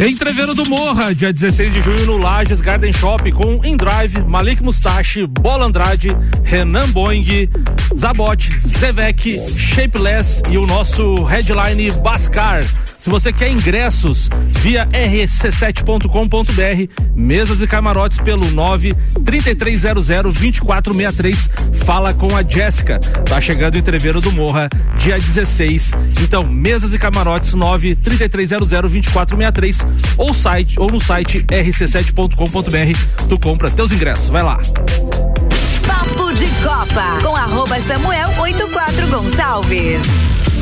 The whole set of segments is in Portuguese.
Entreveiro do Morra, dia 16 de junho no Lages Garden Shop com Indrive, Malik Mustache, Bola Andrade, Renan Boing, Zabot, Zevec, Shapeless e o nosso headline Bascar. Se você quer ingressos via rc7.com.br, mesas e camarotes pelo 9 3300 2463. Fala com a Jéssica. Tá chegando o entreveiro do Morra, dia 16. Então, mesas e camarotes 9 3300 2463 ou site ou no site rc7.com.br. Tu compra teus ingressos. Vai lá. Papo de Copa com arroba Samuel 84 Gonçalves.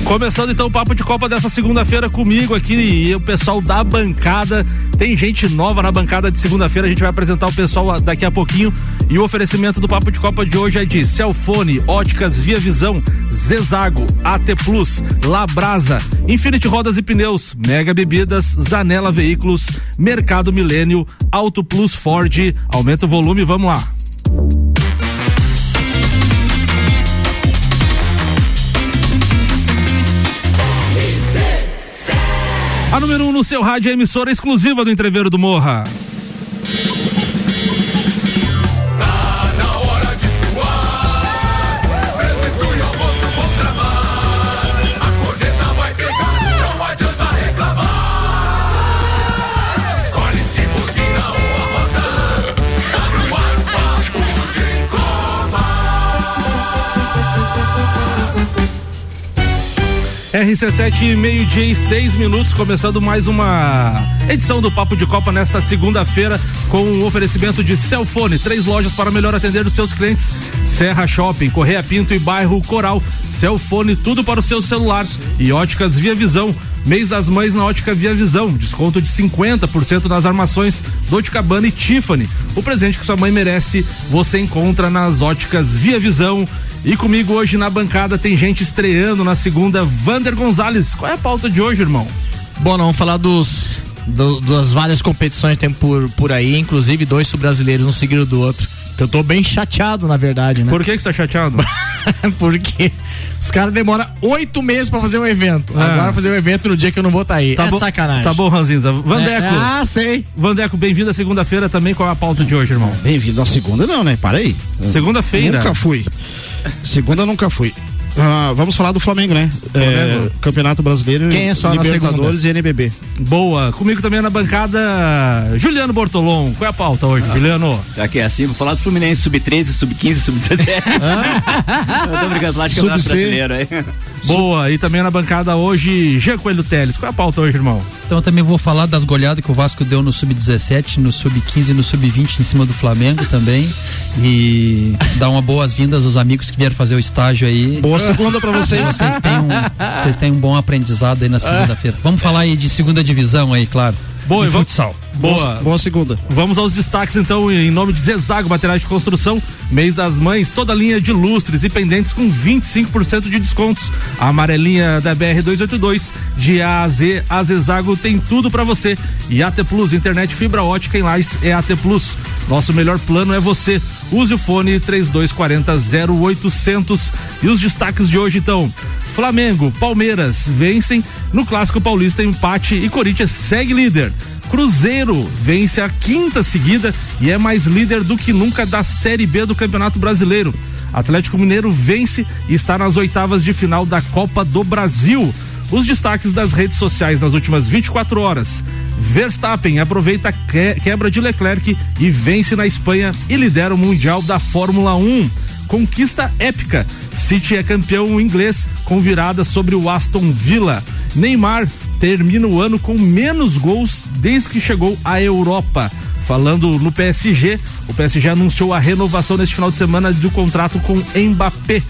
Começando então o papo de Copa dessa segunda-feira comigo aqui e o pessoal da bancada. Tem gente nova na bancada de segunda-feira, a gente vai apresentar o pessoal daqui a pouquinho. E o oferecimento do papo de Copa de hoje é de Celfone, Óticas Via Visão, Zezago, AT Plus, Labrasa, Infinity Rodas e Pneus, Mega Bebidas, Zanela Veículos, Mercado Milênio, Auto Plus Ford. Aumenta o volume, vamos lá. A número 1 um no seu rádio é emissora exclusiva do Entreveiro do Morra. RC7, meio-dia e seis minutos, começando mais uma edição do Papo de Copa nesta segunda-feira, com o um oferecimento de Celfone, três lojas para melhor atender os seus clientes: Serra Shopping, Correia Pinto e Bairro Coral. Celfone, tudo para o seu celular. E óticas Via Visão. Mês das Mães na Ótica Via Visão, desconto de 50% nas armações Dolce Gabbana e Tiffany. O presente que sua mãe merece, você encontra nas Óticas Via Visão. E comigo hoje na bancada tem gente estreando na segunda, Vander Gonzalez. Qual é a pauta de hoje, irmão? Bom, não, vamos falar dos do, das várias competições que tem por, por aí, inclusive dois brasileiros um seguido do outro. Eu tô bem chateado, na verdade, né? Por que, que você tá chateado? Porque os caras demoram oito meses pra fazer um evento. Ah. Agora fazer um evento no dia que eu não vou estar tá aí. Tá é bo sacanagem. Tá bom, Ranzinza. Vandeco. É, ah, sei. Vandeco, bem-vindo à segunda-feira também. Qual é a pauta de hoje, irmão? Bem-vindo à segunda, não, né? Parei. Segunda-feira. Nunca fui. Segunda nunca fui. Ah, vamos falar do Flamengo, né? Flamengo. É, Campeonato Brasileiro, Quem é só Libertadores e NBB. Boa. Comigo também na bancada, Juliano Bortolom. Qual é a pauta hoje, ah, Juliano? Já que é assim, vou falar do Fluminense sub-13, sub-15, sub-17. Ah? Eu tô brincando, lá de campeonato brasileiro aí. Boa. E também na bancada hoje, Jean Coelho Teles. Qual é a pauta hoje, irmão? Então eu também vou falar das goleadas que o Vasco deu no sub-17, no sub-15 e no sub-20 em cima do Flamengo também. E dar uma boas-vindas aos amigos que vieram fazer o estágio aí. Boa segunda para vocês. Vocês têm, um, vocês têm um bom aprendizado aí na segunda-feira. Vamos falar aí de segunda divisão aí, claro. Boa, e futsal. Boa. Boa segunda. Vamos aos destaques então em nome de Zezago Materiais de Construção, mês das mães, toda linha de lustres e pendentes com 25% de descontos. A amarelinha da BR 282 de A a Z, a Zezago tem tudo para você. E AT Plus, internet fibra ótica em Lages é AT Plus. Nosso melhor plano é você. Use o fone 3240 0800 e os destaques de hoje então. Flamengo, Palmeiras vencem no Clássico Paulista empate e Corinthians segue líder. Cruzeiro vence a quinta seguida e é mais líder do que nunca da Série B do Campeonato Brasileiro. Atlético Mineiro vence e está nas oitavas de final da Copa do Brasil. Os destaques das redes sociais nas últimas 24 horas. Verstappen aproveita a quebra de Leclerc e vence na Espanha e lidera o Mundial da Fórmula 1 conquista épica. City é campeão inglês com virada sobre o Aston Villa. Neymar termina o ano com menos gols desde que chegou à Europa. Falando no PSG, o PSG anunciou a renovação neste final de semana do contrato com Mbappé.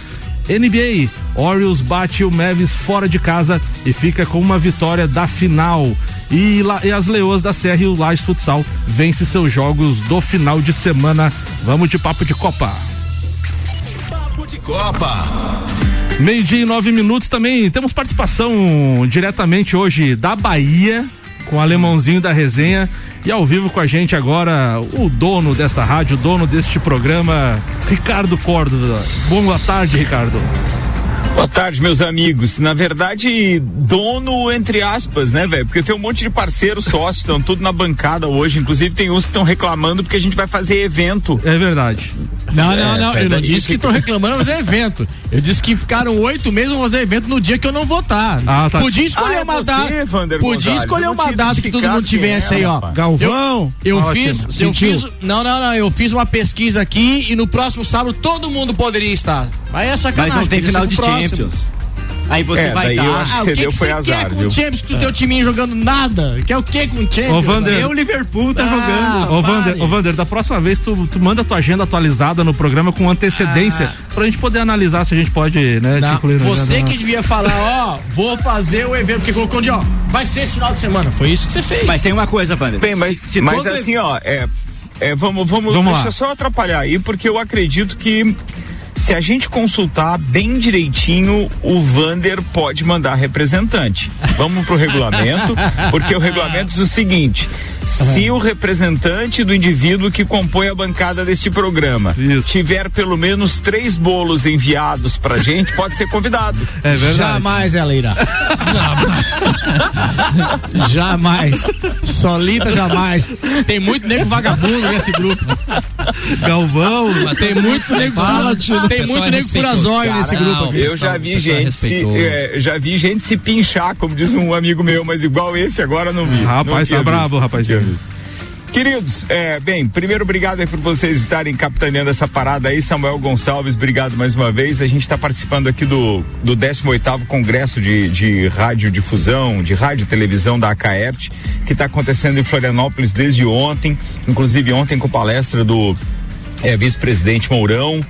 NBA, Orioles bate o Mavis fora de casa e fica com uma vitória da final. E, e as Leoas da Serra e o Lages Futsal vence seus jogos do final de semana. Vamos de papo de Copa de Copa. Meio-dia e nove minutos também. Temos participação diretamente hoje da Bahia, com o alemãozinho da resenha. E ao vivo com a gente agora, o dono desta rádio, o dono deste programa, Ricardo Córdova. Boa tarde, Ricardo. Boa tarde, meus amigos. Na verdade, dono entre aspas, né, velho? Porque tem um monte de parceiros sócios, estão tudo na bancada hoje. Inclusive, tem uns que estão reclamando porque a gente vai fazer evento. É verdade. Não, não, não. É, eu não disse que estão reclamando fazer evento. Eu disse que ficaram oito meses fazer evento no dia que eu não votar. Ah, tá. Podia escolher Ah, é uma você, data. Podia Gonzalez. escolher Eu não uma data que todo mundo tivesse era, aí, ó. rapaz. Galvão. Eu Ótimo, fiz, eu sentiu. fiz, não, não, não, eu fiz uma pesquisa aqui e no próximo sábado todo mundo poderia estar. Aí é Mas sacanagem. não tem final de próximo. Champions. Aí você É, vai eu dar. acho Ah, que o você que deu que foi você azar, quer com viu? o Champions que o teu timinho jogando nada? Quer o que com o Champions? Ô, Vander. Nem o Liverpool tá Ah, jogando. Ô, Vander, ô, Vander, da próxima vez tu, tu manda tua agenda atualizada no programa com antecedência pra gente poder analisar se a gente pode, né, te Não, incluir na você agenda. que devia falar, ó, vou fazer o evento, porque colocou onde, ó, vai ser esse final de semana. Foi isso que você fez. Mas tem uma coisa, Vander. Bem, mas, Se- se mas assim, ó, é, é, vamos, vamos, Vamos deixa lá. eu só atrapalhar aí, porque eu acredito que se a gente consultar bem direitinho, o Vander pode mandar representante. Vamos pro regulamento, porque o regulamento diz o seguinte: se o representante do indivíduo que compõe a bancada deste programa Isso. tiver pelo menos três bolos enviados pra gente, pode ser convidado. É verdade. Jamais ela irá. jamais. Solita jamais. Tem muito nego vagabundo nesse grupo. Galvão. Tem muito nego Fala, Tem muito nego respeitoso. furazóio nesse grupo aqui. Eu já vi pessoal gente se, é, já vi gente se pinchar, como diz um amigo meu, mas igual esse agora não vi. Rapaz, Não tá visto. brabo, Queridos, é, bem, primeiro obrigado aí por vocês estarem capitaneando essa parada aí, Samuel Gonçalves, obrigado mais uma vez. A gente está participando aqui do, do 18º Congresso de, de Radiodifusão, de Rádio e Televisão da ACAERT, que está acontecendo em Florianópolis desde ontem, inclusive ontem com palestra do é, vice-presidente Mourão,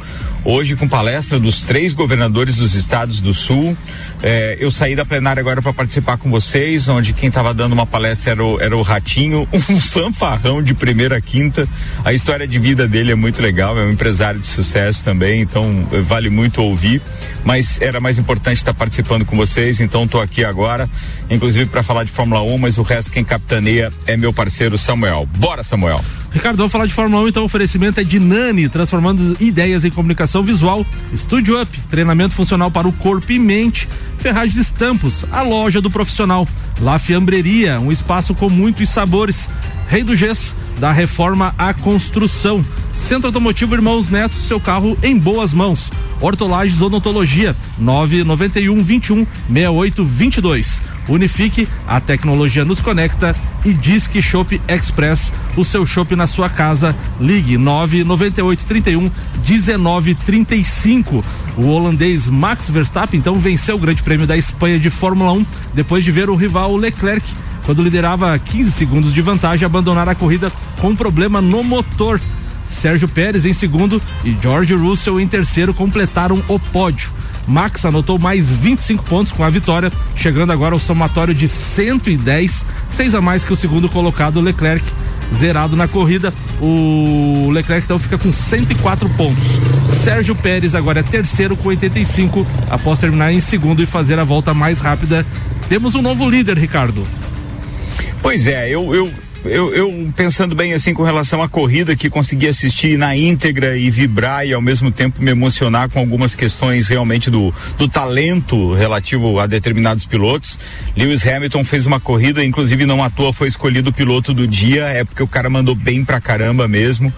hoje com palestra dos três governadores dos estados do sul. É, eu saí da plenária agora para participar com vocês, onde quem estava dando uma palestra era o, era o Ratinho, um fanfarrão de primeira a quinta. A história de vida dele é muito legal, é um empresário de sucesso também, então eh, vale muito ouvir. Mas era mais importante estar participando com vocês, então estou aqui agora, inclusive para falar de Fórmula 1, mas o resto quem capitaneia é meu parceiro Samuel. Bora, Samuel! Ricardo, vamos falar de Fórmula 1, então o oferecimento é de Nani, transformando ideias em comunicação visual. Studio Up, treinamento funcional para o corpo e mente. Ferragens Estampos, a loja do profissional. La Fiambreria, um espaço com muitos sabores. Rei do Gesso, da reforma à construção. Centro Automotivo Irmãos Neto, seu carro em boas mãos. Hortolagens Odontologia, 991 21 68 22. Unifique, a tecnologia nos conecta e Disque Shop Express, o seu shopping na sua casa. Ligue 998 31 19 35. O holandês Max Verstappen então venceu o Grande Prêmio da Espanha de Fórmula 1 depois de ver o rival Leclerc quando liderava 15 segundos de vantagem abandonar a corrida com problema no motor. Sérgio Pérez em segundo e George Russell em terceiro completaram o pódio. Max anotou mais 25 pontos com a vitória, chegando agora ao somatório de 110, seis a mais que o segundo colocado Leclerc, zerado na corrida. O Leclerc então fica com 104 pontos. Sérgio Pérez agora é terceiro com 85, após terminar em segundo e fazer a volta mais rápida. Temos um novo líder, Ricardo. Pois é, eu, eu, eu, eu pensando bem assim com relação à corrida que consegui assistir na íntegra e vibrar e ao mesmo tempo me emocionar com algumas questões realmente do, do talento relativo a determinados pilotos. Lewis Hamilton fez uma corrida, inclusive não à toa foi escolhido o piloto do dia, é porque o cara mandou bem pra caramba mesmo.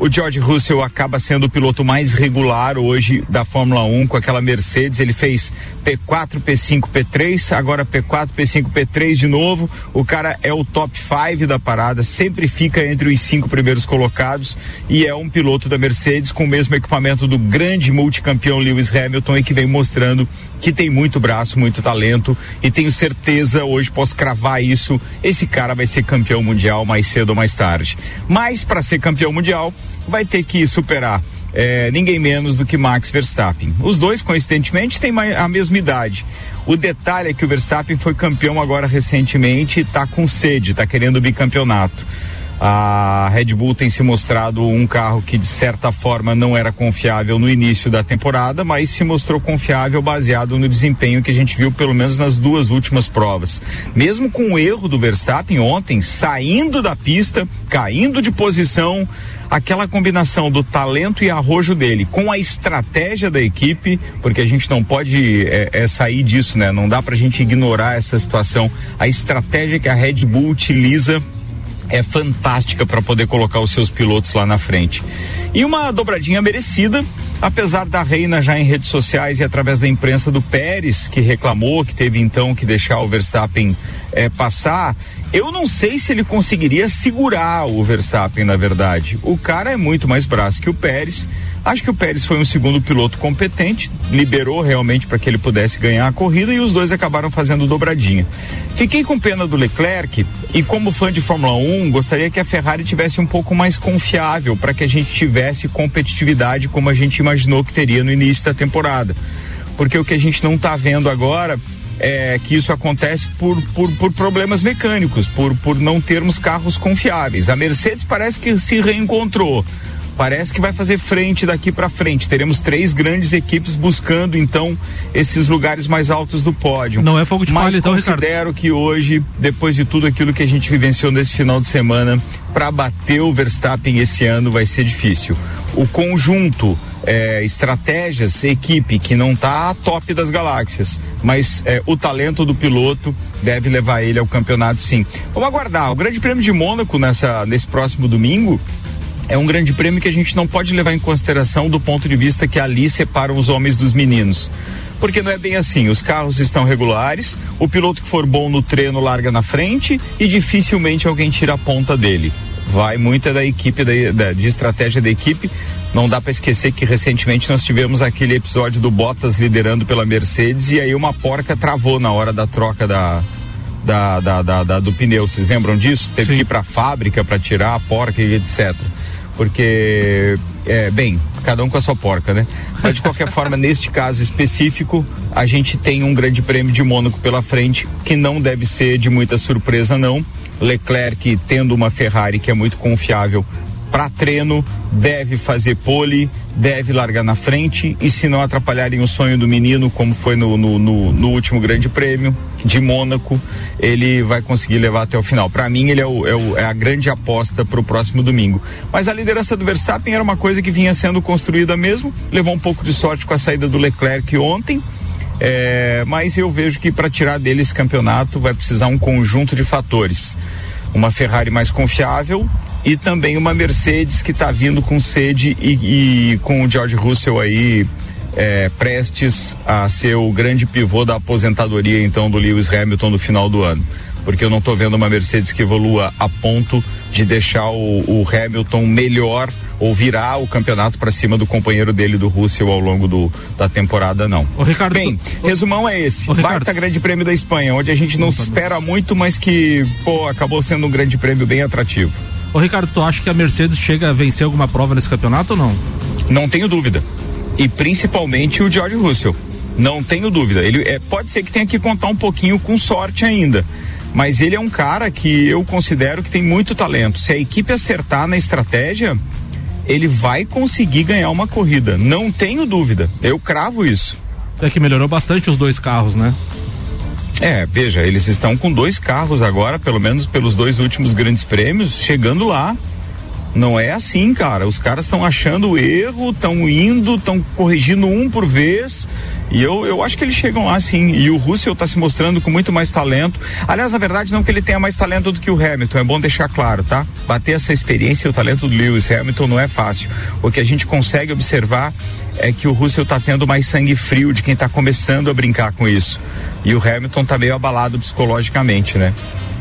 O George Russell acaba sendo o piloto mais regular hoje da Fórmula 1 com aquela Mercedes. Ele fez P4, P5, P3, agora P4, P5, P3 de novo. O cara é o top 5 da parada, sempre fica entre os cinco primeiros colocados e é um piloto da Mercedes com o mesmo equipamento do grande multicampeão Lewis Hamilton e que vem mostrando que tem muito braço, muito talento e tenho certeza, hoje posso cravar isso, esse cara vai ser campeão mundial mais cedo ou mais tarde. Mas para ser campeão mundial, vai ter que superar é, ninguém menos do que Max Verstappen. Os dois, coincidentemente, têm a mesma idade. O detalhe é que o Verstappen foi campeão agora recentemente e está com sede, está querendo o bicampeonato. A Red Bull tem se mostrado um carro que de certa forma não era confiável no início da temporada, mas se mostrou confiável baseado no desempenho que a gente viu pelo menos nas duas últimas provas. Mesmo com o erro do Verstappen ontem, saindo da pista, caindo de posição, aquela combinação do talento e arrojo dele com a estratégia da equipe, porque a gente não pode é, é sair disso, né? Não dá pra gente ignorar essa situação. A estratégia que a Red Bull utiliza é fantástica para poder colocar os seus pilotos lá na frente. E uma dobradinha merecida, apesar da Reina já em redes sociais e através da imprensa do Pérez, que reclamou que teve então que deixar o Verstappen é, passar. Eu não sei se ele conseguiria segurar o Verstappen, na verdade. O cara é muito mais braço que o Pérez Acho que o Pérez foi um segundo piloto competente, liberou realmente para que ele pudesse ganhar a corrida e os dois acabaram fazendo dobradinha. Fiquei com pena do Leclerc e como fã de Fórmula 1, gostaria que a Ferrari tivesse um pouco mais confiável para que a gente tivesse competitividade como a gente imaginou que teria no início da temporada. Porque o que a gente não está vendo agora é, que isso acontece por, por, por, problemas mecânicos, por, por não termos carros confiáveis. A Mercedes parece que se reencontrou parece que vai fazer frente daqui para frente. Teremos três grandes equipes buscando então esses lugares mais altos do pódio. Não é fogo de palha, então, considero Ricardo. que hoje, depois de tudo aquilo que a gente vivenciou nesse final de semana, para bater o Verstappen esse ano vai ser difícil. O conjunto é, estratégias, equipe que não está top das galáxias, mas é, o talento do piloto deve levar ele ao campeonato sim. Vamos aguardar. O Grande Prêmio de Mônaco nessa, nesse próximo domingo é um grande prêmio que a gente não pode levar em consideração do ponto de vista que ali separam os homens dos meninos. Porque não é bem assim, os carros estão regulares, o piloto que for bom no treino larga na frente e dificilmente alguém tira a ponta dele. Vai muito é da equipe, da, da, de estratégia da equipe. Não dá para esquecer que recentemente nós tivemos aquele episódio do Bottas liderando pela Mercedes e aí uma porca travou na hora da troca da, da, da, da, da, do pneu. Vocês lembram disso? Teve Sim. que ir para a fábrica para tirar a porca e etc porque é, bem, cada um com a sua porca, né? Mas de qualquer forma, neste caso específico, a gente tem um grande prêmio de Mônaco pela frente, que não deve ser de muita surpresa, não. Leclerc tendo uma Ferrari que é muito confiável para treino, deve fazer pole, deve largar na frente e se não atrapalharem o sonho do menino, como foi no, no, no, no último Grande Prêmio de Mônaco, ele vai conseguir levar até o final. Para mim, ele é, o, é, o, é, a grande aposta para o próximo domingo. Mas a liderança do Verstappen era uma coisa que vinha sendo construída mesmo, levou um pouco de sorte com a saída do Leclerc ontem. É, mas eu vejo que para tirar dele esse campeonato vai precisar um conjunto de fatores. Uma Ferrari mais confiável, e também uma Mercedes que está vindo com sede e, e, com o George Russell aí é, prestes a ser o grande pivô da aposentadoria então do Lewis Hamilton no final do ano. Porque eu não estou vendo uma Mercedes que evolua a ponto de deixar o, o Hamilton melhor ou virar o campeonato para cima do companheiro dele do Russell ao longo do, da temporada, não. Ricardo, Bem, resumão é esse. Baita Grande Prêmio da Espanha, onde a gente não se espera muito, mas que, pô, acabou sendo um grande prêmio bem atrativo. Ô Ricardo, tu acha que a Mercedes chega a vencer alguma prova nesse campeonato ou não? Não tenho dúvida. E principalmente o George Russell. Não tenho dúvida. Ele é, pode ser que tenha que contar um pouquinho com sorte ainda. Mas ele é um cara que eu considero que tem muito talento. Se a equipe acertar na estratégia, ele vai conseguir ganhar uma corrida. Não tenho dúvida. Eu cravo isso. É que melhorou bastante os dois carros, né? É, veja, eles estão com dois carros agora, pelo menos pelos dois últimos grandes prêmios, chegando lá. Não é assim, cara. Os caras estão achando o erro, estão indo, estão corrigindo um por vez. E eu, eu acho que eles chegam lá sim. E o Russell está se mostrando com muito mais talento. Aliás, na verdade, não que ele tenha mais talento do que o Hamilton, é bom deixar claro, tá? Bater essa experiência e o talento do Lewis Hamilton não é fácil. O que a gente consegue observar é que o Russell está tendo mais sangue frio de quem está começando a brincar com isso. E o Hamilton está meio abalado psicologicamente, né?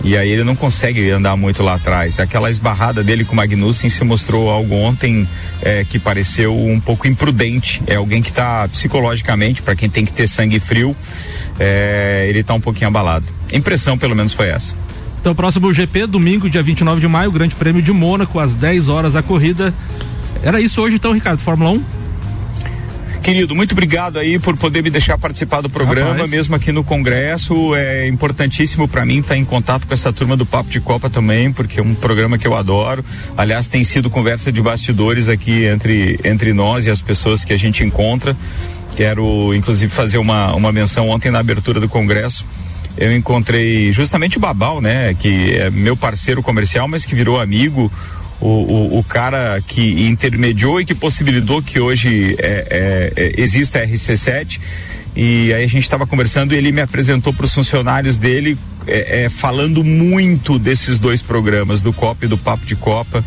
E aí ele não consegue andar muito lá atrás. Aquela esbarrada dele com o Magnussen se mostrou algo ontem é, que pareceu um pouco imprudente. É alguém que está psicologicamente, para quem tem que ter sangue frio, é, ele está um pouquinho abalado. Impressão, pelo menos, foi essa. Então, próximo GP, domingo, dia 29 de maio, Grande Prêmio de Mônaco, às 10 horas a corrida. Era isso hoje, então, Ricardo, Fórmula 1? Querido, muito obrigado aí por poder me deixar participar do programa, Rapaz. mesmo aqui no Congresso. É importantíssimo para mim estar tá em contato com essa turma do Papo de Copa também, porque é um programa que eu adoro. Aliás, tem sido conversa de bastidores aqui entre, entre nós e as pessoas que a gente encontra. Quero, inclusive, fazer uma, uma menção ontem na abertura do Congresso eu encontrei justamente o Babal, né, que é meu parceiro comercial, mas que virou amigo, o, o, o, cara que intermediou e que possibilitou que hoje é, é, é exista a RC7. E aí a gente estava conversando e ele me apresentou para os funcionários dele, é, é, falando muito desses dois programas, do Copa e do Papo de Copa,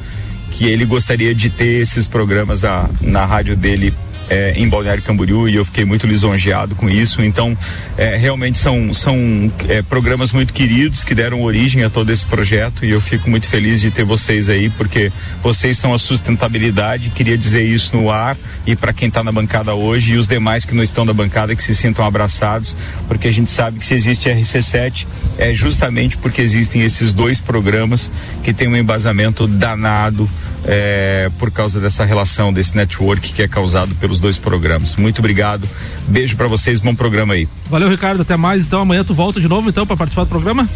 que ele gostaria de ter esses programas da, na rádio dele é, em Balneário Camboriú e eu fiquei muito lisonjeado com isso. Então, é, realmente são, são é, programas muito queridos que deram origem a todo esse projeto e eu fico muito feliz de ter vocês aí, porque vocês são a sustentabilidade. Queria dizer isso no ar e para quem está na bancada hoje e os demais que não estão na bancada que se sintam abraçados, porque a gente sabe que se existe RC7 é justamente porque existem esses dois programas que têm um embasamento danado é, por causa dessa relação, desse network que é causado pelos dois programas. Muito obrigado. Beijo para vocês, bom programa aí. Valeu, Ricardo. Até mais. Então amanhã tu volta de novo então para participar do programa?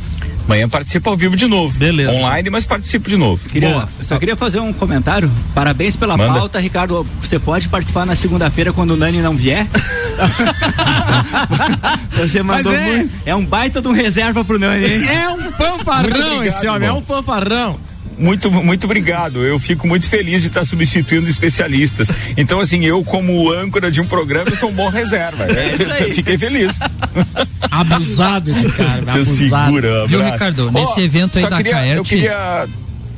Amanhã participa ao vivo de novo. Beleza. Online, mas participo de novo. Queria, Boa. Só queria fazer um comentário. Parabéns pela Manda. pauta, Ricardo. Você pode participar na segunda-feira quando o Nani não vier? Você mandou é... muito. É um baita de um reserva pro Nani, hein? É um fanfarrão esse homem, é um fanfarrão muito, muito obrigado. Eu fico muito feliz de estar substituindo especialistas. Então, assim, eu, como âncora de um programa, sou um bom reserva. É isso aí. Fiquei feliz. Abusado esse cara. Você segura, Viu, Ricardo? Nesse oh, evento aí da queria, Caerte. Eu queria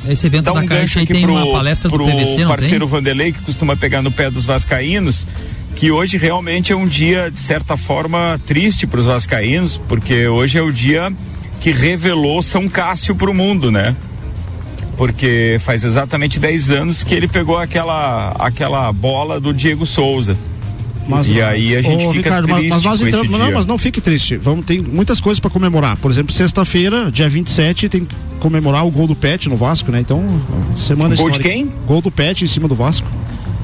esse evento Dá da um gancho aqui tem pro, uma palestra pro do PVC, não parceiro tem? Vanderlei, que costuma pegar no pé dos vascaínos, que hoje realmente é um dia, de certa forma, triste para os vascaínos, porque hoje é o dia que revelou São Cássio para o mundo, né? Porque faz exatamente 10 anos que ele pegou aquela, aquela bola do Diego Souza. Mas, e aí a gente fica Ricardo, triste mas, nós entramos, não, mas não fique triste. Vamos tem muitas coisas para comemorar. Por exemplo, sexta-feira, dia 27, tem que comemorar o gol do Pet no Vasco, né? Então, semana Gol de quem? Gol do Pet em cima do Vasco.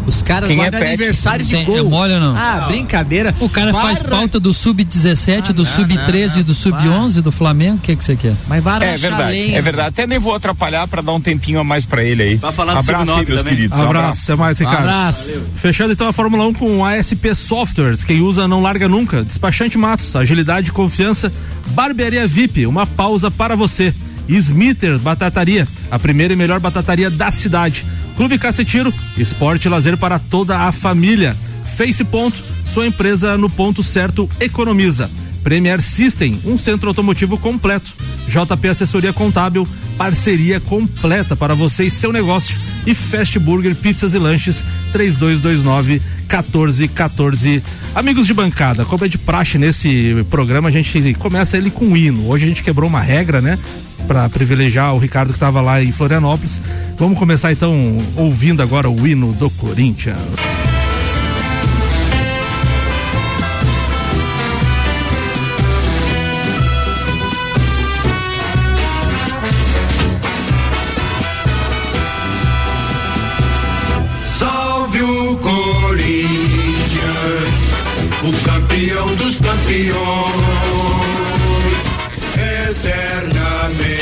Os caras Quem guardam é aniversário de gol. É mole ou não? Ah, não. brincadeira. O cara faz pauta do sub-17, ah, do sub-13, do sub-11 do Flamengo. O que que você quer? Mas vai É verdade, é verdade. Até nem vou atrapalhar para dar um tempinho a mais para ele aí. Vai falar Abraço aí, meus também. queridos. Um abraço. Até mais, Ricardo. Um abraço. Valeu. Fechando então a Fórmula 1 com a ASP Softwares. Quem usa não larga nunca. Despachante Matos, agilidade e confiança. Barbearia VIP, uma pausa para você. Smithers Batataria, a primeira e melhor batataria da cidade. Clube Cacetiro, esporte e lazer para toda a família. Face Ponto, sua empresa no ponto certo economiza. Premier System, um centro automotivo completo. JP Assessoria Contábil, parceria completa para você e seu negócio. E Fast Burger Pizzas e Lanches, 3229 1414. Amigos de bancada, como é de praxe nesse programa, a gente começa ele com hino. Hoje a gente quebrou uma regra, né? Para privilegiar o Ricardo que estava lá em Florianópolis. Vamos começar então ouvindo agora o hino do Corinthians.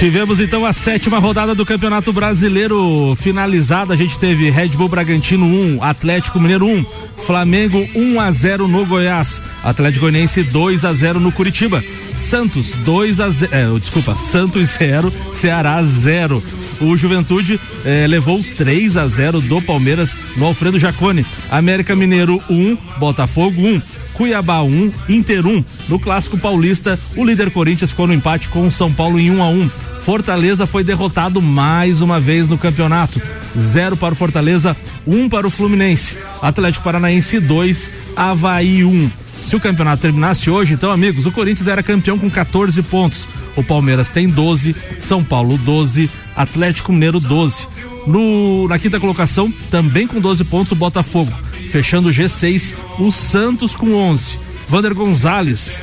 Tivemos então a sétima rodada do Campeonato Brasileiro finalizada. A gente teve Red Bull Bragantino 1, Atlético Mineiro 1, Flamengo 1 a 0 no Goiás, Atlético Goianiense 2 a 0 no Curitiba, Santos 2 a 0, é, desculpa, Santos 0, Ceará 0. O Juventude eh, levou 3 a 0 do Palmeiras no Alfredo Jacone. América Mineiro 1, Botafogo 1. Cuiabá 1, Inter 1. No Clássico Paulista, o líder Corinthians ficou no empate com o São Paulo em 1 a 1. Fortaleza foi derrotado mais uma vez no campeonato. Zero para o Fortaleza, um para o Fluminense. Atlético Paranaense 2, Havaí 1. Um. Se o campeonato terminasse hoje, então, amigos, o Corinthians era campeão com 14 pontos. O Palmeiras tem 12, São Paulo 12, Atlético Mineiro 12. No, na quinta colocação, também com 12 pontos, o Botafogo. Fechando o G6, o Santos com 11. Vander Gonzalez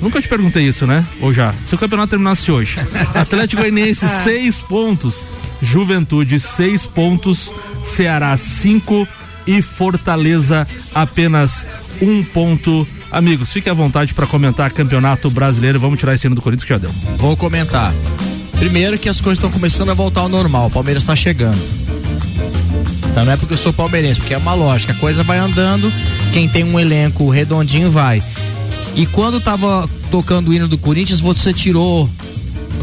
Nunca te perguntei isso, né? Ou já? Se o campeonato terminasse hoje. Atlético Goianiense, seis pontos. Juventude, seis pontos. Ceará, cinco. E Fortaleza, apenas um ponto. Amigos, fique à vontade para comentar campeonato brasileiro. Vamos tirar esse ano do Corinthians que já deu. Vou comentar. Primeiro que as coisas estão começando a voltar ao normal. O Palmeiras está chegando. Então não é porque eu sou palmeirense, porque é uma lógica. A coisa vai andando. Quem tem um elenco redondinho vai. E quando tava tocando o hino do Corinthians, você tirou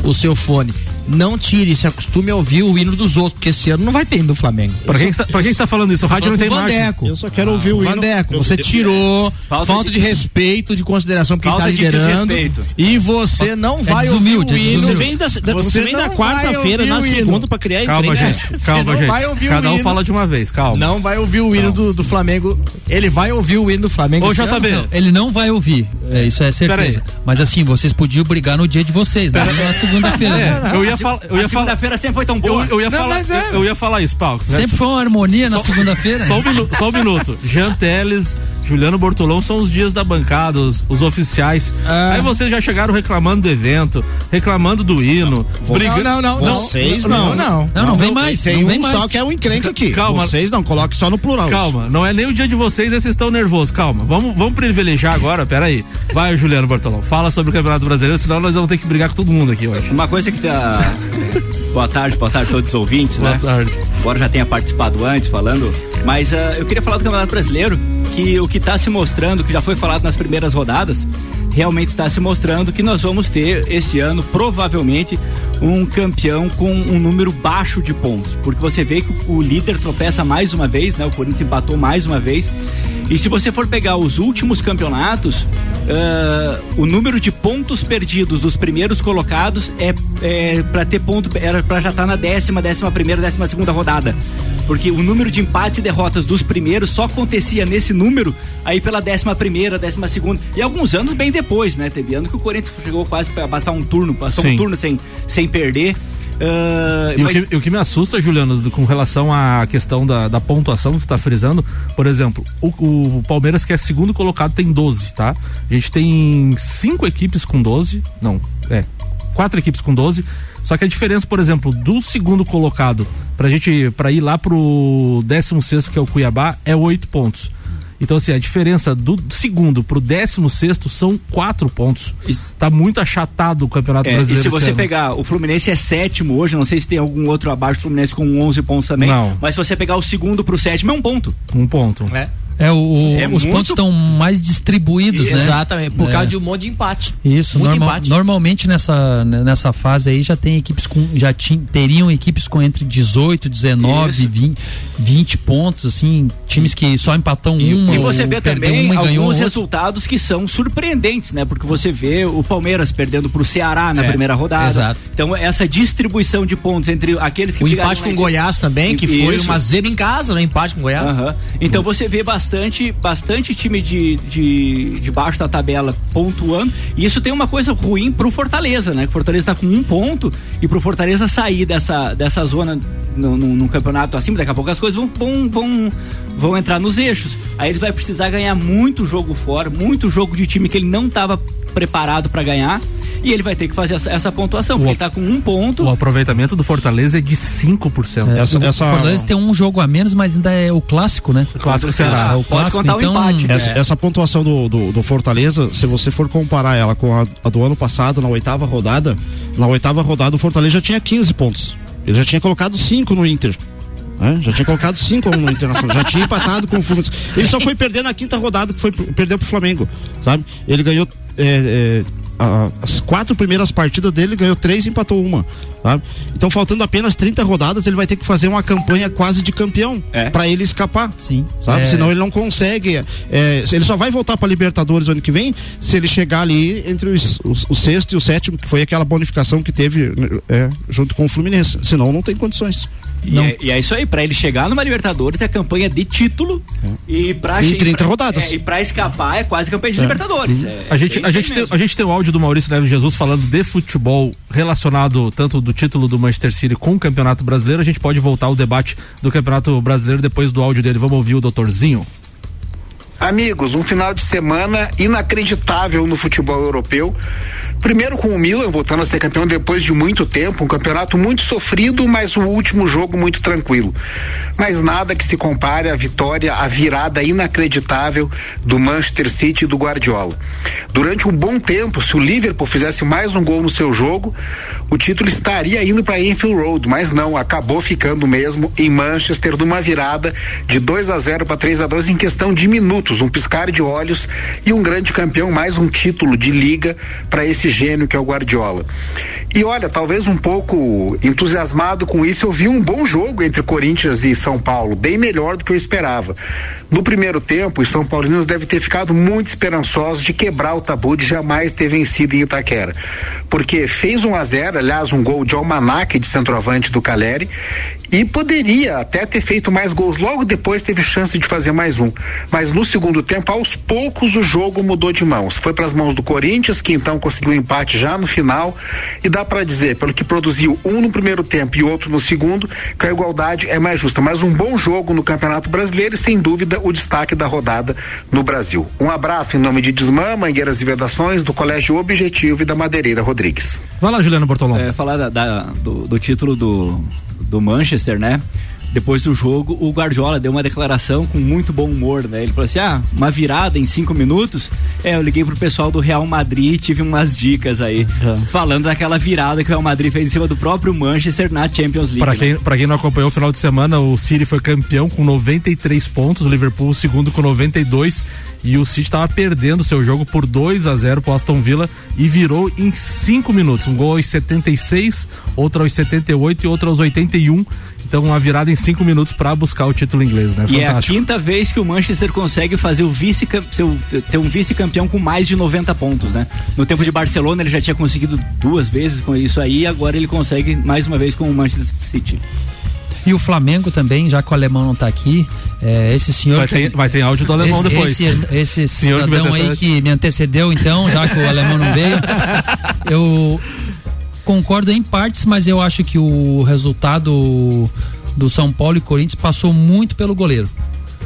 o seu fone. Não tire, se acostume a ouvir o hino dos outros, porque esse ano não vai ter hino do Flamengo. Pra quem, está, pra quem está falando isso? O rádio não tem imagem. Vandeco. Eu só quero ouvir o hino. Vandeco, você tirou falta, Falta de, de- respeito, de consideração porque Falta tá de liderando. E você não vai ouvir o é hino. Você vem da, da- Você vem da não quarta-feira na segunda pra criar Calma, gente. Calma, não vai ouvir gente. o Cada um fala de uma vez, calma. Não vai ouvir o hino do, do Flamengo. Ele vai ouvir o hino do Flamengo. Ô? JB. Não, ele não vai ouvir, é, isso é certeza. Mas assim, vocês podiam brigar no dia de vocês, né? Na segunda-feira. né? É, eu ia, ia falar. segunda-feira sempre foi tão Eu, boa. eu ia Não, falar, é. eu, eu ia falar isso, Paulo. Sempre foi uma harmonia na Só- segunda-feira. Só um, um minuto. Jean Teles, Juliano Bortolão são os dias da bancada, os, os oficiais. Ah. Aí vocês já chegaram reclamando do evento, reclamando do hino. briga- Não, não, não. Vocês não. não. Não, não, vem mais. Tem não vem um mais. só que é o encrenca aqui. Calma. Vocês não, coloque só no plural. Calma, não é nem o dia de vocês, esses estão nervosos. Calma, vamos, vamos privilegiar agora, peraí. Vai, Juliano Bortolão, fala sobre o Campeonato Brasileiro, senão nós vamos ter que brigar com todo mundo aqui hoje. Uma coisa que tá. boa tarde, boa tarde a todos os ouvintes, Boa né? tarde. Embora já tenha participado antes falando, mas ah, eu queria falar do Campeonato Brasileiro, que o que está se mostrando, que já foi falado nas primeiras rodadas, realmente está se mostrando que nós vamos ter esse ano, provavelmente, um campeão com um número baixo de pontos. Porque você vê que o líder tropeça mais uma vez, né? O Corinthians empatou mais uma vez. E se você for pegar os últimos campeonatos, ah, o número de pontos perdidos dos primeiros colocados é, para ter ponto era para já estar na décima, décima primeira, décima segunda rodada. Porque o número de empates e derrotas dos primeiros só acontecia nesse número aí pela décima primeira, décima segunda. E alguns anos bem depois, né? Teve ano que o Corinthians chegou quase para passar um turno, passou Sim. um turno sem, sem perder. Ah, E o mas- que, e o que me assusta, Juliano, com relação à questão da, da pontuação que tu tá frisando, por exemplo, o, o Palmeiras, que é segundo colocado, tem 12, tá? A gente tem cinco equipes com 12, não, é, quatro equipes com 12, só que a diferença, por exemplo, do segundo colocado pra gente, pra ir lá pro décimo sexto, que é o Cuiabá, é oito pontos. Então, assim, a diferença do segundo pro décimo sexto são quatro pontos. Isso. Tá muito achatado o Campeonato É, e Brasileiro se esse você ano. pegar, o Fluminense é sétimo hoje, não sei se tem algum outro abaixo do Fluminense com 11 pontos também. Não. Mas se você pegar o segundo pro sétimo, é um ponto. Um ponto. É, o, o- É os muito- pontos estão mais distribuídos, né? Exatamente, por É. causa de um monte de empate. Isso, Muito empate. normalmente nessa, nessa fase aí já tem equipes com. Já tin- teriam equipes com entre 18, 19, Isso. 20, 20 pontos, assim, times que só empatam uma. E você vê também e ganhou alguns resultados que são surpreendentes, né? Porque você vê o Palmeiras perdendo pro Ceará na É, primeira rodada. exato. Então, essa distribuição de pontos entre aqueles que O empate com mais- Goiás também, que foi Isso. uma zebra em casa, né? Empate com Goiás. Aham. Então você vê bastante, bastante time de, de, de baixo da tabela pontuando. E isso tem uma coisa ruim pro Fortaleza, né? Que o Fortaleza tá com um ponto e pro Fortaleza sair dessa, dessa zona no- no campeonato acima, daqui a pouco as coisas vão, vão, vão, vão entrar nos eixos. Aí ele vai precisar ganhar muito jogo fora, muito jogo de time que ele não estava preparado para ganhar. E ele vai ter que fazer essa, essa pontuação, porque O- ele tá com um ponto. O aproveitamento do Fortaleza é de 5%. É, Essa- o essa- Fortaleza tem um jogo a menos, mas ainda é o clássico, né? O clássico. É o pode clássico, contar o então, empate. Essa, essa pontuação do, do, do Fortaleza, se você for comparar ela com a, a do ano passado, na oitava rodada, na oitava rodada o Fortaleza já tinha 15 pontos. Ele já tinha colocado 5 no Inter. né? Já tinha colocado 5 no Internacional. Já tinha empatado com o Fluminense. Ele só foi perder na quinta rodada, que foi perdeu pro Flamengo. Sabe? Ele ganhou. É, é, as quatro primeiras partidas dele ganhou três e empatou uma. Sabe? Então, faltando apenas 30 rodadas, ele vai ter que fazer uma campanha quase de campeão É. para ele escapar. Sim. Sabe? É, Senão ele não consegue. é, ele só vai voltar para Libertadores ano que vem se ele chegar ali entre os, os- o sexto e o sétimo, que foi aquela bonificação que teve é, junto com o Fluminense. Senão não tem condições. E é, e é isso aí, pra ele chegar numa Libertadores é campanha de título e pra Em che- 30 pra- rodadas. é, e pra escapar é quase campanha de Libertadores. É, A gente, é a, gente tem, a gente tem o áudio do Maurício Neves Jesus falando de futebol relacionado tanto do título do Manchester City com o Campeonato Brasileiro. A gente pode voltar ao debate do Campeonato Brasileiro depois do áudio dele. Vamos ouvir o doutorzinho. Amigos, um final de semana inacreditável no futebol europeu. Primeiro com o Milan voltando a ser campeão depois de muito tempo, um campeonato muito sofrido, mas o último jogo muito tranquilo. Mas nada que se compare à vitória, à virada inacreditável do Manchester City e do Guardiola. Durante um bom tempo, se o Liverpool fizesse mais um gol no seu jogo, o título estaria indo para Enfield Road, mas não, acabou ficando mesmo em Manchester numa virada de 2 a 0 para 3 a 2 em questão de minutos, um piscar de olhos e um grande campeão, mais um título de liga para esse gênio que é o Guardiola. E olha, talvez um pouco entusiasmado com isso, eu vi um bom jogo entre Corinthians e São Paulo, bem melhor do que eu esperava. No primeiro tempo, os São Paulinos devem ter ficado muito esperançosos de quebrar o tabu de jamais ter vencido em Itaquera. Porque fez 1 a 0 aliás, um gol de almanaque de centroavante do Caleri, e poderia até ter feito mais gols. Logo depois teve chance de fazer mais um. Mas no segundo tempo, aos poucos, o jogo mudou de mãos. Foi para as mãos do Corinthians, que então conseguiu empate já no final. E dá para dizer, pelo que produziu um no primeiro tempo e outro no segundo, que a igualdade é mais justa. Mas um bom jogo no Campeonato Brasileiro e, sem dúvida, o destaque da rodada no Brasil. Um abraço em nome de Desmã, Mangueiras e Vedações, do Colégio Objetivo e da Madeireira Rodrigues. Vai lá, Juliano Bortolão. É, falar da, da- do, do título do, do Manchester, né? Depois do jogo, o Guardiola deu uma declaração com muito bom humor, né? Ele falou assim: ah, uma virada em cinco minutos. É, eu liguei pro pessoal do Real Madrid e tive umas dicas aí, falando daquela virada que o Real Madrid fez em cima do próprio Manchester na Champions League. Pra né? quem, pra quem não acompanhou o final de semana, o City foi campeão com 93 pontos, o Liverpool o segundo com 92 e o City estava perdendo seu jogo por 2 a 0 pro Aston Villa e virou em 5 minutos. Um gol aos 76, outro aos 78 e outro aos 81. Então uma virada em 5 minutos para buscar o título inglês, né? E é a Fantástico. quinta vez que o Manchester consegue fazer o vice seu, ter um vice-campeão com mais de 90 pontos, né? No tempo de Barcelona ele já tinha conseguido duas vezes com isso aí, e agora ele consegue mais uma vez com o Manchester City. E o Flamengo também, já que o alemão não tá aqui, é, esse senhor. Vai ter- vai ter áudio do alemão esse, depois. Esse, esse Senhor que cidadão aí que me antecedeu, então, já que o alemão não veio. Eu concordo em partes, mas eu acho que o resultado do São Paulo e Corinthians passou muito pelo goleiro.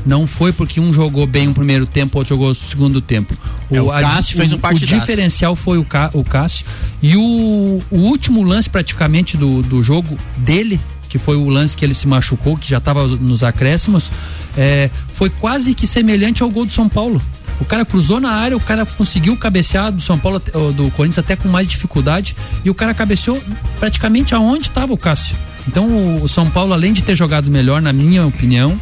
Não foi porque um jogou bem o primeiro tempo, outro jogou o segundo tempo. É, o a- Cássio fez um o partidaço. diferencial foi o, Cá- o Cássio. E o, o último lance praticamente do, do jogo dele, que foi o lance que ele se machucou, que já estava nos acréscimos, é, foi quase que semelhante ao gol do São Paulo. O cara cruzou na área, o cara conseguiu cabecear do São Paulo, do Corinthians até com mais dificuldade, e o cara cabeceou praticamente aonde estava o Cássio. Então o, o São Paulo, além de ter jogado melhor, na minha opinião,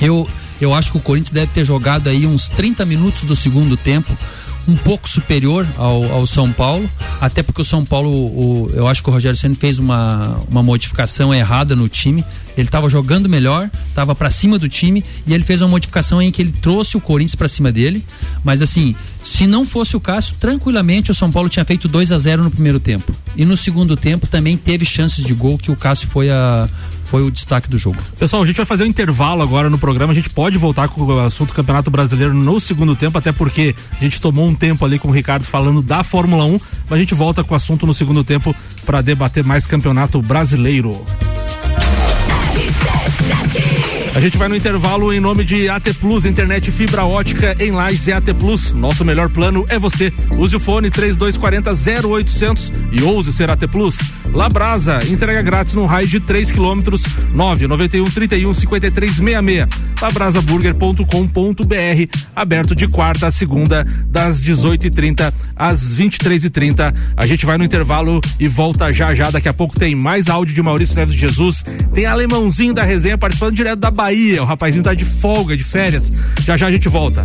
eu, eu acho que o Corinthians deve ter jogado aí uns 30 minutos do segundo tempo, um pouco superior ao, ao São Paulo, até porque o São Paulo, o- eu acho que o Rogério Senna fez uma, uma modificação errada no time. Ele estava jogando melhor, estava para cima do time e ele fez uma modificação em que ele trouxe o Corinthians para cima dele. Mas assim, se não fosse o Cássio, tranquilamente o São Paulo tinha feito 2 a 0 no primeiro tempo. E no segundo tempo também teve chances de gol que o Cássio foi a foi o destaque do jogo. Pessoal, a gente vai fazer um intervalo agora no programa. A gente pode voltar com o assunto do Campeonato Brasileiro no segundo tempo, até porque a gente tomou um tempo ali com o Ricardo falando da Fórmula 1, mas a gente volta com o assunto no segundo tempo para debater mais Campeonato Brasileiro. A gente vai no intervalo em nome de AT Plus, internet fibra ótica em Lages e AT Plus. Nosso melhor plano é você. Use o fone 3240 0800 e ouse ser AT Plus. Labrasa, entrega grátis no raio de 3 quilômetros, 991 31 53 66. Labrasaburger.com.br, aberto de quarta a segunda, das 18h30 às 23h30. A gente vai no intervalo e volta já já. Daqui a pouco tem mais áudio de Maurício Neves de Jesus. Tem alemãozinho da resenha participando direto da Bahia. O rapazinho tá de folga, de férias. Já já a gente volta.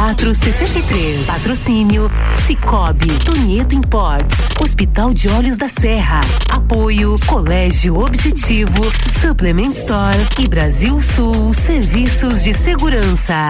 933002463. Patrocínio Cicobi, Tonieto Imports, Hospital de Olhos da Serra. Apoio Colégio Objetivo, Supplement Store e Brasil Sul Serviços de Segurança.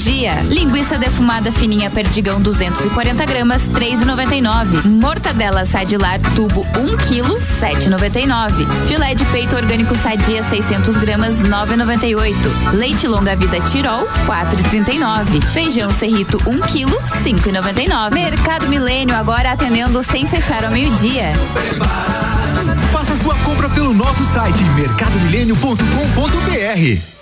barato do dia. Linguiça defumada fininha perdigão 240 gramas 3,99. Mortadela sadilar tubo 1 kg 7,99. Filé de peito orgânico sadia 600 gramas 9,98. Leite longa vida Tirol 4,39. Feijão serrito 1 kg 5,99. Mercado Milênio agora atendendo sem fechar ao meio-dia. Faça sua compra pelo nosso site mercadomilênio.com.br.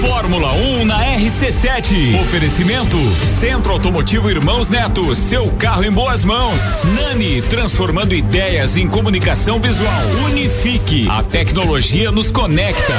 Fórmula 1 na RC7. Oferecimento Centro Automotivo Irmãos Neto, seu carro em boas mãos. Nani, transformando ideias em comunicação visual. Unifique, a tecnologia nos conecta.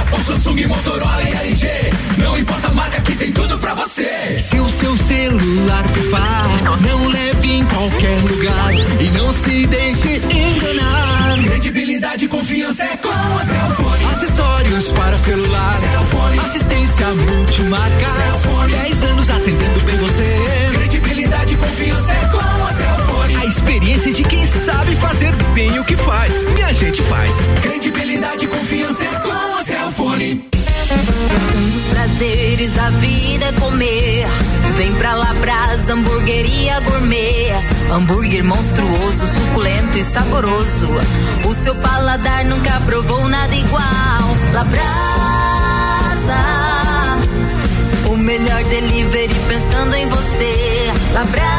Apple, Samsung, Motorola e LG. Não importa a marca que tem tudo pra você. Se o seu celular pifar, não leve em qualquer lugar e não se deixe enganar. Credibilidade e confiança é com a Cellfone. Acessórios para celular, Cellfone. assistência multimarca. Cellfone. 10 anos atendendo bem você. Credibilidade e confiança é com a Cellfone. A experiência de quem sabe fazer bem o que faz. E a gente faz. Credibilidade e confiança é com a Cellfone. Um dos prazeres da vida é comer. Vem pra Labrasa, hamburgueria gourmet. Hambúrguer monstruoso, suculento e saboroso. O seu paladar nunca provou nada igual. Labrasa, o melhor delivery pensando em você. Labrasa,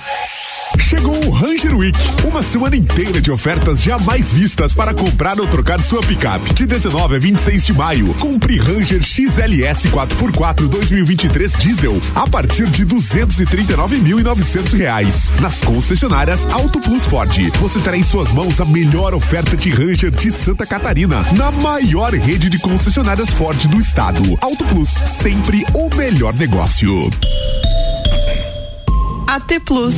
Chegou o Ranger Week, uma semana inteira de ofertas jamais vistas para comprar ou trocar sua picape. De 19 a 26 de maio, compre Ranger XLS 4x4 2023 diesel a partir de 239.900 reais. Nas concessionárias Auto Plus Ford, você terá em suas mãos a melhor oferta de Ranger de Santa Catarina, na maior rede de concessionárias Ford do estado. Auto Plus, sempre o melhor negócio. AT Plus.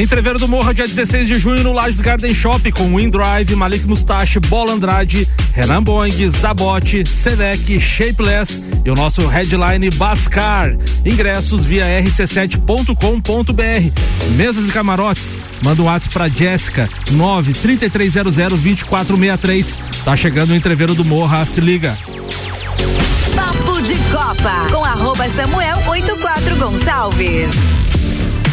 Entreveiro do Morra, dia 16 de junho, no Lages Garden Shop, com Windrive, Malik Mustache, Bola Andrade, Renan Boing, Zabote, Selec, Shapeless e o nosso headline Bascar. Ingressos via rc7.com.br. Mesas e camarotes. Manda um WhatsApp pra Jéssica, 933002463. Tá chegando o Entreveiro do Morra, se liga. De Copa, com arroba Samuel 84 Gonçalves.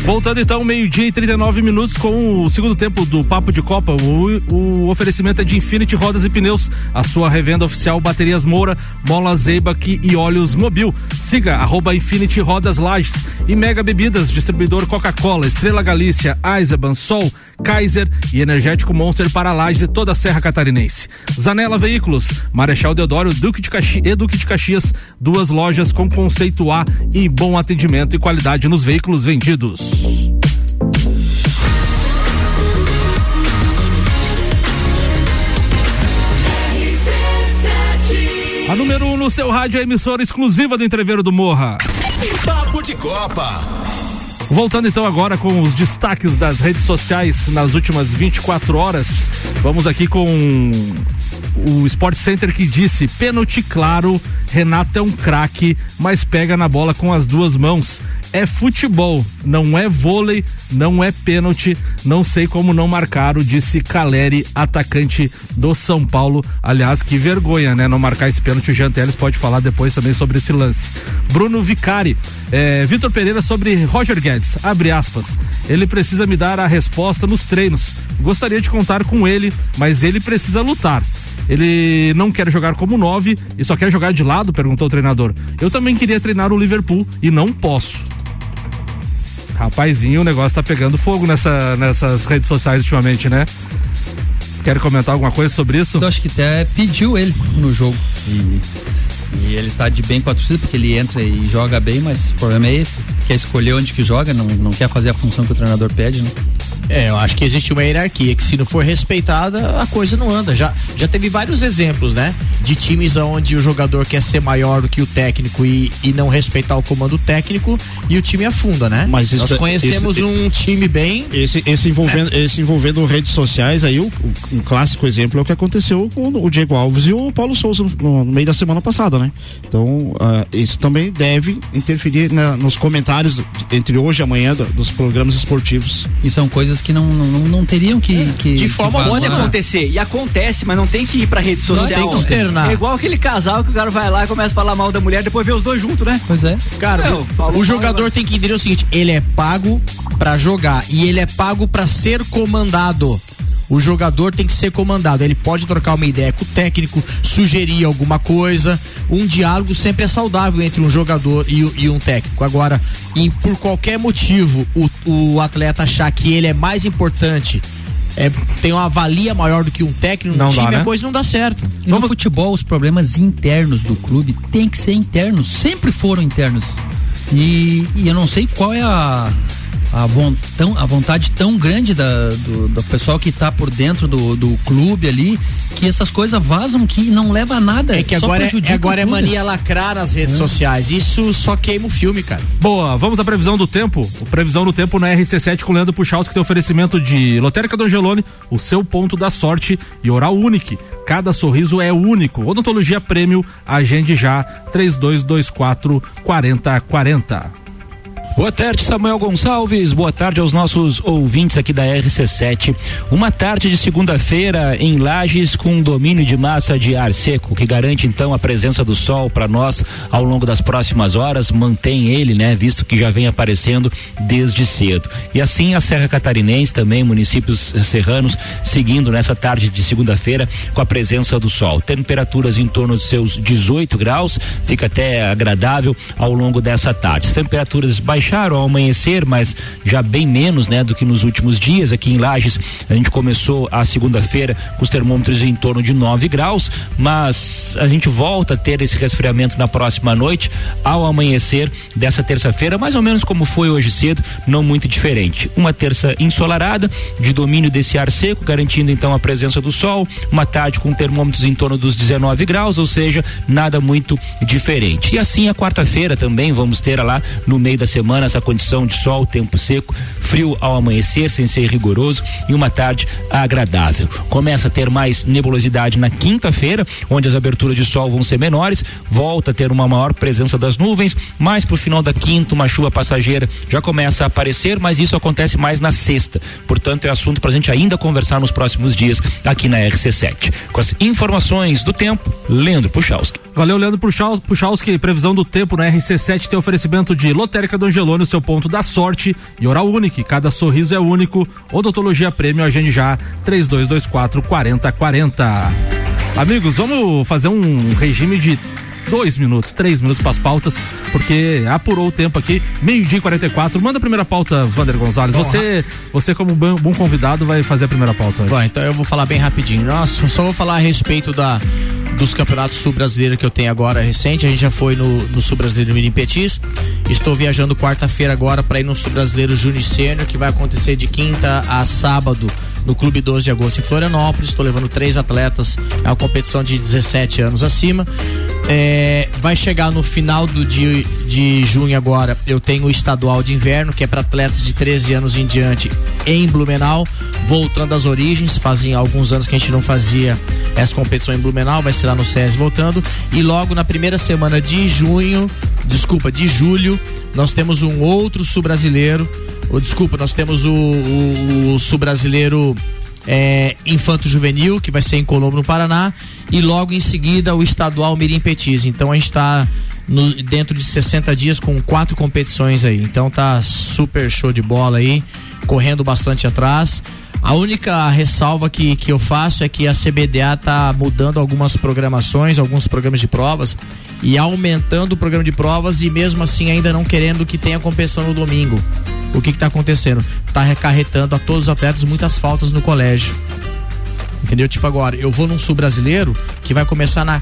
Voltando então, meio-dia e 39 minutos com o segundo tempo do Papo de Copa. O, o oferecimento é de Infinity Rodas e Pneus, a sua revenda oficial Baterias Moura, Mola Zeibach e Óleos Mobil. Siga arroba Infinity Rodas Lages e Mega Bebidas, distribuidor Coca-Cola, Estrela Galícia, Eisenbahn, Sol, Kaiser e Energético Monster para Lages e toda a Serra Catarinense. Zanela Veículos, Marechal Deodoro, Duque de Caxi e Duque de Caxias, duas lojas com conceito A e bom atendimento e qualidade nos veículos vendidos. A número 1 um no seu rádio é emissora exclusiva do Entreveiro do Morra. Papo de Copa. Voltando então agora com os destaques das redes sociais nas últimas 24 horas. Vamos aqui com o Sport Center que disse: pênalti claro, Renato é um craque, mas pega na bola com as duas mãos é futebol, não é vôlei, não é pênalti, não sei como não marcaram, disse Caleri, atacante do São Paulo. Aliás, que vergonha, né? Não marcar esse pênalti. O Jean Teles pode falar depois também sobre esse lance. Bruno Vicari, é, Vitor Pereira sobre Roger Guedes, abre aspas. Ele precisa me dar a resposta nos treinos. Gostaria de contar com ele, mas ele precisa lutar. Ele não quer jogar como nove e só quer jogar de lado? Perguntou o treinador. Eu também queria treinar o Liverpool e não posso. Rapazinho, o negócio tá pegando fogo nessa, nessas redes sociais ultimamente, né? Quer comentar alguma coisa sobre isso? Eu acho que até pediu ele no jogo. E, e ele tá de bem com a torcida, porque ele entra e joga bem, mas o problema é esse. Quer escolher onde que joga, não, não quer fazer a função que o treinador pede, né? É, eu acho que existe uma hierarquia que se não for respeitada, a coisa não anda. Já, já teve vários exemplos, né? De times onde o jogador quer ser maior do que o técnico e, e não respeitar o comando técnico e o time afunda, né? Mas Nós isso- conhecemos esse- um time bem. Esse, esse, envolvendo, esse envolvendo redes sociais, aí o, um clássico exemplo é o que aconteceu com o Diego Alves e o Paulo Souza no, no meio da semana passada, né? Então, ah, isso também deve interferir né, nos comentários entre hoje e amanhã do- dos programas esportivos. E são coisas que não, não, não teriam que. que De que forma vazar. pode acontecer. E acontece, mas não tem que ir pra rede Não social. tem que externar. É igual aquele casal que o cara vai lá e começa a falar mal da mulher, depois vê os dois juntos, né? Pois é. Cara, Não, o- falou o mal, jogador tem que entender o seguinte: ele é pago pra jogar e ele é pago pra ser comandado. O jogador tem que ser comandado. Ele pode trocar uma ideia com o técnico, sugerir alguma coisa. Um diálogo sempre é saudável entre um jogador e, e um técnico. Agora, em- por qualquer motivo, o, o atleta achar que ele é mais importante, é, tem uma valia maior do que um técnico Não no dá, time, né? a coisa não dá certo. No futebol, os problemas internos do clube tem que ser internos, sempre foram internos. E, e eu não sei qual é a, a, vontão, a vontade tão grande da, do, do pessoal que tá por dentro do, do clube ali, que essas coisas vazam que não leva a nada. É que só agora, é, agora o é mania lacrar nas redes É. sociais. Isso só queima o filme, cara. Boa, vamos à previsão do tempo. O previsão do tempo na RC7 com Leandro Puchalski, que tem oferecimento de Lotérica do Angelone, o seu ponto da sorte e Oral Unique. Cada sorriso é único. Odontologia Prêmio, agende já 3224 4040. Boa tarde, Samuel Gonçalves. Boa tarde aos nossos ouvintes aqui da RC7. Uma tarde de segunda-feira em Lages com domínio de massa de ar seco, que garante então a presença do sol para nós ao longo das próximas horas, mantém ele, né, visto que já vem aparecendo desde cedo. E assim a Serra Catarinense também, municípios serranos, seguindo nessa tarde de segunda-feira com a presença do sol. Temperaturas em torno dos seus 18 graus, fica até agradável ao longo dessa tarde. As temperaturas baixaram ao amanhecer, mas já bem menos, né, do que nos últimos dias aqui em Lages. A gente começou a segunda-feira com os termômetros em torno de 9 graus, mas a gente volta a ter esse resfriamento na próxima noite ao amanhecer dessa terça-feira, mais ou menos como foi hoje cedo, não muito diferente. Uma terça ensolarada, de domínio desse ar seco, garantindo então a presença do sol, uma tarde com termômetros em torno dos 19 graus, ou seja, nada muito diferente. E assim a quarta-feira também vamos ter lá no meio da semana essa condição de sol, tempo seco, frio ao amanhecer, sem ser rigoroso, e uma tarde agradável. Começa a ter mais nebulosidade na quinta-feira, onde as aberturas de sol vão ser menores, volta a ter uma maior presença das nuvens, mais pro final da quinta, uma chuva passageira já começa a aparecer, mas isso acontece mais na sexta. Portanto, é assunto pra gente ainda conversar nos próximos dias aqui na RC7. Com as informações do tempo, Leandro Puchalski. Valeu, Leandro Puchal- Puchalski. Previsão do tempo na RC7 tem oferecimento de Lotérica do Angelone, seu ponto da sorte. E Oral Unique, cada sorriso é único. Odontologia Prêmio, agende já. 3224 4040. Amigos, vamos fazer um regime de dois minutos, três minutos para as pautas, porque apurou o tempo aqui, meio-dia e 44. Manda a primeira pauta, Vander Gonzalez. Bom, Você, você, como bom bom convidado, vai fazer a primeira pauta. Bom, então eu vou falar bem rapidinho. Nossa, só vou falar a respeito da, dos campeonatos sul-brasileiros que eu tenho agora recente. A gente já foi no, no sul-brasileiro Mirim Petis. Estou viajando quarta-feira agora para ir no sul-brasileiro Júnior Sênior, que vai acontecer de quinta a sábado no Clube 12 de Agosto em Florianópolis. Estou levando três atletas, é uma competição de 17 anos acima. É, vai chegar no final do de, de junho agora. Eu tenho o estadual de inverno, que é para atletas de 13 anos em diante em Blumenau, voltando às origens. Fazia alguns anos que a gente não fazia essa competição em Blumenau, vai ser lá no SES voltando. E logo na primeira semana de junho, desculpa, de julho, nós temos um outro sul-brasileiro. Ou, Desculpa, nós temos o, o, o sul-brasileiro é, Infanto Juvenil, que vai ser em Colombo, no Paraná, e logo em seguida o estadual Mirim Petis. Então a gente está dentro de 60 dias com quatro competições aí. Então tá super show de bola aí, correndo bastante atrás. A única ressalva que, que eu faço é que a CBDA tá mudando algumas programações, alguns programas de provas e aumentando o programa de provas e mesmo assim ainda não querendo que tenha competição no domingo. O que que tá acontecendo? Tá recarretando a todos os atletas muitas faltas no colégio. Entendeu? Tipo agora, eu vou num sul brasileiro que vai começar na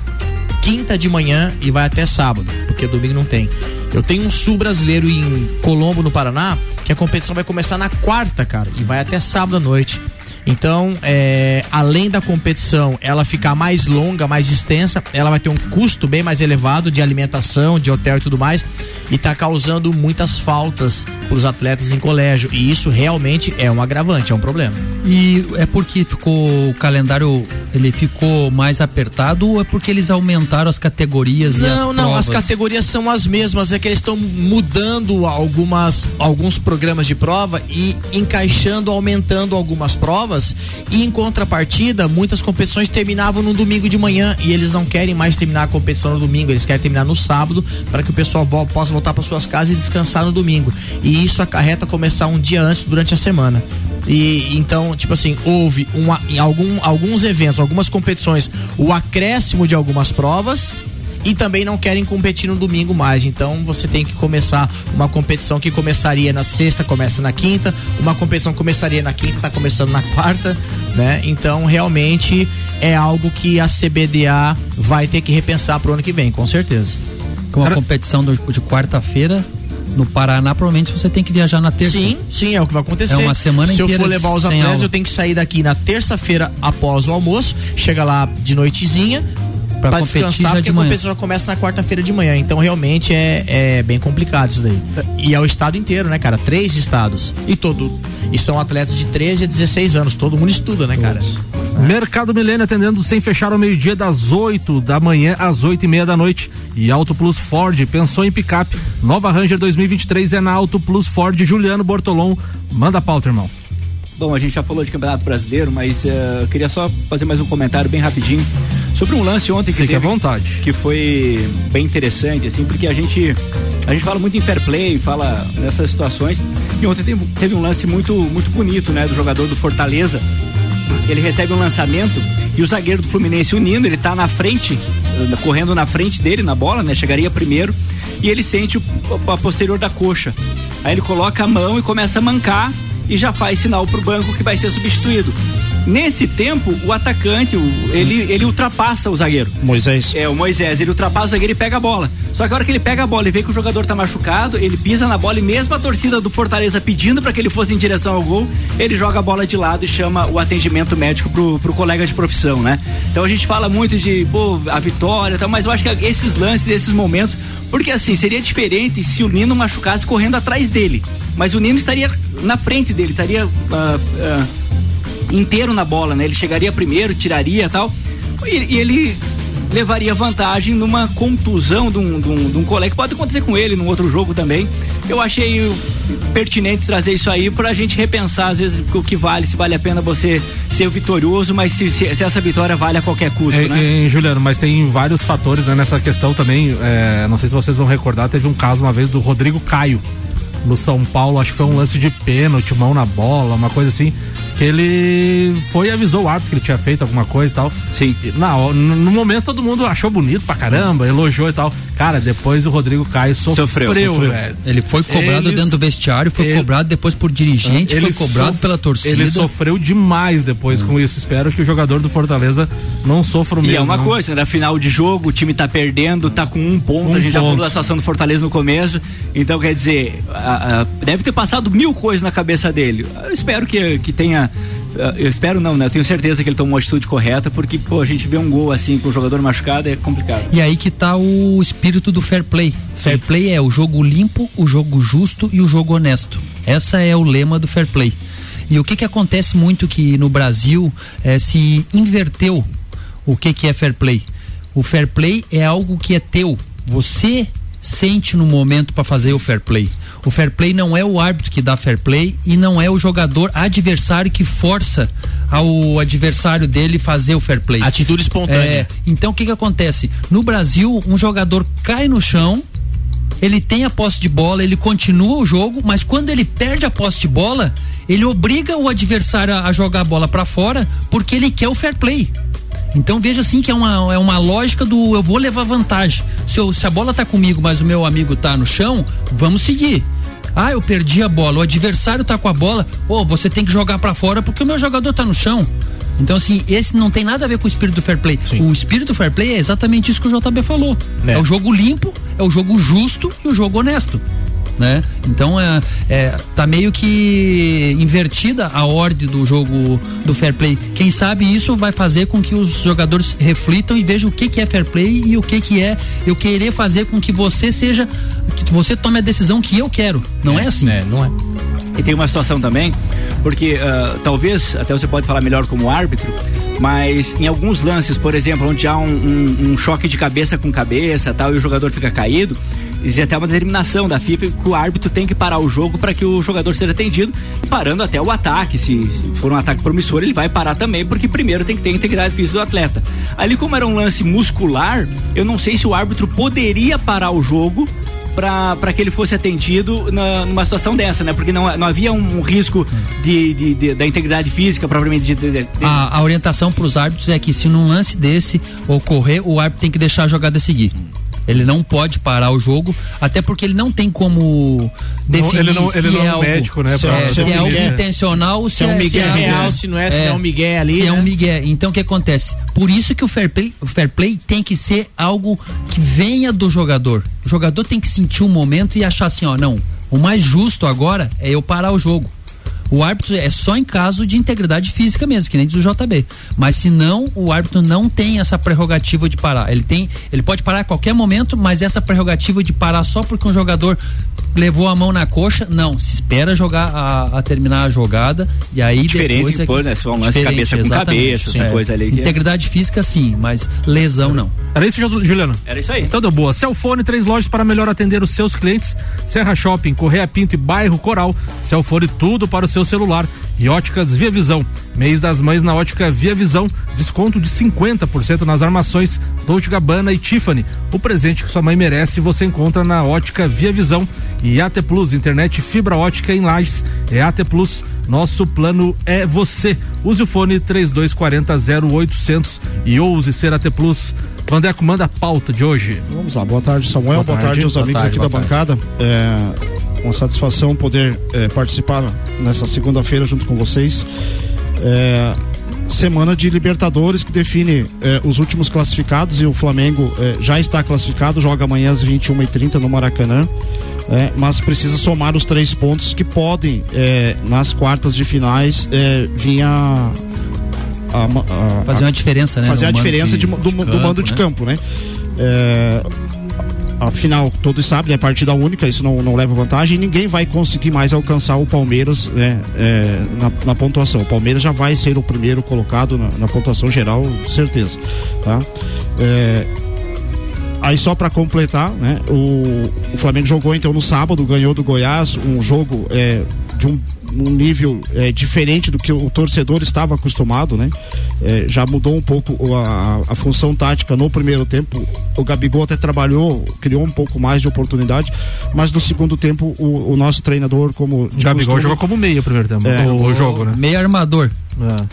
quinta de manhã e vai até sábado, porque domingo não tem. Eu tenho um sul brasileiro em Colombo, no Paraná, que a competição vai começar na quarta, cara, e vai até sábado à noite. Então, é, além da competição ela ficar mais longa, mais extensa, ela vai ter um custo bem mais elevado de alimentação, de hotel e tudo mais, e tá causando muitas faltas para os atletas em colégio. E isso realmente é um agravante, é um problema. E é porque ficou o calendário, ele ficou mais apertado ou é porque eles aumentaram as categorias e as Não, não, as provas? categorias são as mesmas, é que eles estão mudando algumas alguns programas de prova e encaixando, aumentando algumas provas e em contrapartida, muitas competições terminavam no domingo de manhã e eles não querem mais terminar a competição no domingo, eles querem terminar no sábado para que o pessoal possa voltar para suas casas e descansar no domingo. E isso acarreta começar um dia antes durante a semana. E então, tipo assim, houve uma, em algum, alguns eventos, algumas competições, o acréscimo de algumas provas e também não querem competir no domingo mais. Então você tem que começar uma competição que começaria na sexta, começa na quinta, uma competição que começaria na quinta, tá começando na quarta, né? Então realmente é algo que a CBDA vai ter que repensar pro ano que vem, com certeza. Com a competição do- de quarta-feira no Paraná, provavelmente você tem que viajar na terça. Sim, sim, é o que vai acontecer. É uma semana Se eu inteira for levar os atletas, aula. eu tenho que sair daqui na terça-feira após o almoço, chega lá de noitezinha. Pra Pra, competir descansar, já porque de a competição já começa na quarta-feira de manhã. Então, realmente é, é bem complicado isso daí. E é o estado inteiro, né, cara? Três estados. E todo. E são atletas de 13 a 16 anos. Todo mundo estuda, né, cara? Mercado Milênio atendendo sem fechar ao meio-dia, das 8 da manhã às 8 e meia da noite. E Auto Plus Ford, pensou em picape. Nova Ranger 2023 é na Auto Plus Ford. Juliano Bortolom, manda a pauta, irmão. Bom, a gente já falou de Campeonato Brasileiro, mas eh, eu queria só fazer mais um comentário bem rapidinho sobre um lance ontem que Fique à teve, vontade. que foi bem interessante, assim, porque a gente a gente fala muito em fair play, fala nessas situações. E ontem teve, teve um lance muito muito bonito, né, do jogador do Fortaleza. Ele recebe um lançamento e o zagueiro do Fluminense, o Nino, ele tá na frente, correndo na frente dele na bola, né? Chegaria primeiro e ele sente o, a posterior da coxa. Aí ele coloca a mão e começa a mancar e já faz sinal pro banco que vai ser substituído. Nesse tempo, o atacante, o- ele, ele ultrapassa o zagueiro. Moisés. É, o Moisés, ele ultrapassa o zagueiro e pega a bola. Só que a hora que ele pega a bola e vê que o jogador tá machucado, ele pisa na bola e mesmo a torcida do Fortaleza pedindo para que ele fosse em direção ao gol, ele joga a bola de lado e chama o atendimento médico pro, pro colega de profissão, né? Então a gente fala muito de, pô, a vitória e tal, mas eu acho que esses lances, esses momentos, porque assim, seria diferente se o Nino machucasse correndo atrás dele. Mas o Nino estaria na frente dele, estaria ah, ah, inteiro na bola, né? Ele chegaria primeiro, tiraria e tal. E, e ele levaria vantagem numa contusão de um, de um, de um colega que pode acontecer com ele num outro jogo também. eu achei pertinente trazer isso aí pra gente repensar, às vezes, o que vale, se vale a pena você ser vitorioso, mas se, se, se essa vitória vale a qualquer custo, É, né? é, Juliano, mas tem vários fatores né, nessa questão também. é, não sei se vocês vão recordar, teve um caso uma vez do Rodrigo Caio no São Paulo, acho que foi um lance de pênalti, mão na bola, uma coisa assim. Que ele foi e avisou o árbitro que ele tinha feito alguma coisa e tal. Sim. Na, hora- no, no momento todo mundo achou bonito pra caramba, elogiou e tal. Cara, depois o Rodrigo Caio sofreu, velho. Ele foi cobrado Eles- dentro do vestiário, foi ele- cobrado depois por dirigente, Ele foi cobrado sof- pela torcida. Ele sofreu demais depois com isso. Espero que o jogador do Fortaleza não sofra o E mesmo. é uma não. coisa, né? Final de jogo, o time tá perdendo, tá com um ponto. Um a gente já falou ponto. da situação do Fortaleza no começo. Então, quer dizer, a- a- deve ter passado mil coisas na cabeça dele. Eu espero que, que tenha. Eu espero não, né? Eu tenho certeza que ele tomou a atitude correta, porque, pô, a gente vê um gol assim com o jogador machucado é complicado. E aí que tá o espírito do fair play. Fair play é o jogo limpo, o jogo justo e o jogo honesto. Essa é o lema do fair play. E o que que acontece muito que no Brasil eh, se inverteu o que que é fair play. O fair play é algo que é teu. Você sente no momento para fazer o fair play. O fair play não é o árbitro que dá fair play e não é o jogador adversário que força ao adversário dele fazer o fair play. Atitude espontânea. É, então o que que acontece? No Brasil, um jogador cai no chão, ele tem a posse de bola, ele continua o jogo, mas quando ele perde a posse de bola, ele obriga o adversário a a jogar a bola pra fora porque ele quer o fair play. Então veja assim que é uma, é uma lógica do eu vou levar vantagem. Se, eu- se a bola tá comigo, mas o meu amigo tá no chão, vamos seguir. Ah, eu perdi a bola, o adversário tá com a bola, ô, você tem que jogar pra fora porque o meu jogador tá no chão. Então, assim, esse não tem nada a ver com o espírito do fair play. O espírito do fair play é exatamente isso que o JB falou. É. o jogo limpo, é o jogo justo e o jogo honesto. Né? Então é, é, tá meio que invertida a ordem do jogo do fair play. Quem sabe isso vai fazer com que os jogadores reflitam e vejam o que, que é fair play e o que, que é eu querer fazer com que você seja que você tome a decisão que eu quero. Não é, assim. não é. E tem uma situação também, porque ah, talvez, até você pode falar melhor como árbitro, mas em alguns lances, por exemplo, onde há um, um- um choque de cabeça com cabeça tal, e o jogador fica caído, existe até uma determinação da FIFA que o árbitro tem que parar o jogo para que o jogador seja atendido, parando até o ataque. Se, se for um ataque promissor, ele vai parar também, porque primeiro tem que ter integridade física do atleta. Ali, como era um lance muscular, eu não sei se o árbitro poderia parar o jogo para que ele fosse atendido na, numa situação dessa, né? Porque não, não havia um, risco de, de- de- da integridade física propriamente de- A, a orientação para os árbitros é que se num lance desse ocorrer, o árbitro tem que deixar a jogada seguir. Ele não pode parar o jogo, até porque ele não tem como definir ele não- se ele não é é um algo, médico, né, se, pra- é, se se é um é algo intencional se, Se é um migué algo- real, se não é- se não é um migué ali, Se é né? um migué. Então o que acontece? Por isso que o fair play, o fair play tem que ser algo que venha do jogador. O jogador tem que sentir o momento e achar assim, ó, não, o mais justo agora é eu parar o jogo. O árbitro é só em caso de integridade física mesmo, que nem diz o JB. Mas se não, o árbitro não tem essa prerrogativa de parar. Ele tem, ele pode parar a qualquer momento, mas essa prerrogativa de parar só porque um jogador levou a mão na coxa, não. Se espera jogar a, a terminar a jogada e aí Diferente, depois é pô, que- né? Se for um lance cabeça com cabeça, essa é. coisa ali é- Integridade física sim, mas lesão não. Era isso, Juliano? Era isso aí. Então deu boa. Celfone, três lojas para melhor atender os seus clientes. Serra Shopping, Correia Pinto e Bairro Coral. Celfone, tudo para o seu celular. E óticas Via Visão. Mês das mães na ótica Via Visão. Desconto de 50% nas armações Dolce Gabbana e Tiffany. O presente que sua mãe merece você encontra na ótica Via Visão. E AT Plus, internet fibra ótica em Lages. É AT Plus. Nosso plano é você. Use o fone 3240 0800 e ouse ser AT Plus. Vandeco, manda a pauta de hoje. Vamos lá, boa tarde Samuel, boa, tarde, aos Boa amigos tarde, aqui da boa bancada. É uma satisfação poder é, participar nessa segunda-feira junto com vocês. É, semana de Libertadores que define é, os últimos classificados e o Flamengo é, já está classificado, joga amanhã às 21h30 no Maracanã. é, mas precisa somar os três pontos que podem, é, nas quartas de finais, é, vir a, a- a- Fazer uma diferença, né, Fazer a diferença de- de- do, de do mando de né? campo, né? Afinal, todos sabem, é partida única, isso não, não leva vantagem e ninguém vai conseguir mais alcançar o Palmeiras né, é, na, na pontuação. O Palmeiras já vai ser o primeiro colocado na, na pontuação geral, certeza. Tá? É, Aí só para completar, né? O, o Flamengo jogou então no sábado, ganhou do Goiás, um jogo é, de um, um nível é, diferente do que o torcedor estava acostumado, né? É, já mudou um pouco a, a função tática no primeiro tempo. O Gabigol até trabalhou, criou um pouco mais de oportunidade, mas no segundo tempo o, o nosso treinador, como O Gabigol jogou como meio primeiro tempo, É, o, o- jogo, né? Meio armador.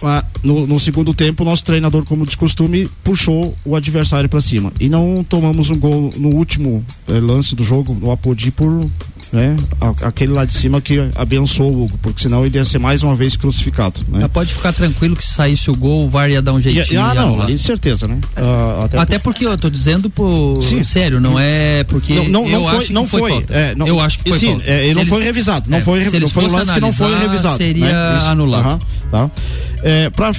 Ah, No, no segundo tempo, o nosso treinador, como de costume, puxou o adversário para cima. E não tomamos um gol no último eh, lance do jogo, no Apodi, por né, aquele lá de cima que abençoou o Hugo, porque senão ele ia ser mais uma vez crucificado. Né? Mas pode ficar tranquilo que se saísse o gol, o VAR ia dar um jeitinho. Ah, não, ali certeza, né? Ah, até Até porque eu tô dizendo por Sim. sério, não é porque Não, não, eu não acho foi, que não foi, foi. é, não- eu acho que foi sim, é, ele não eles- foi revisado, não é, foi, não foi um lance que não foi revisado. Seria né? Anulado. Aham, tá. É, para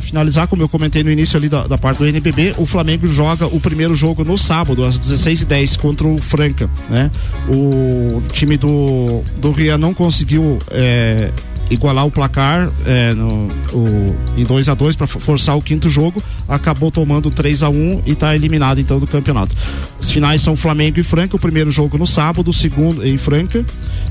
finalizar, como eu comentei no início ali da, da parte do NBB, o Flamengo joga o primeiro jogo no sábado, às 16h10, contra o Franca. Né? O time do, do Ria não conseguiu é, igualar o placar é, no, o, em 2 a 2 para forçar o quinto jogo, acabou tomando 3 a 1 e está eliminado então do campeonato. As finais são Flamengo e Franca, o primeiro jogo no sábado, o segundo em Franca,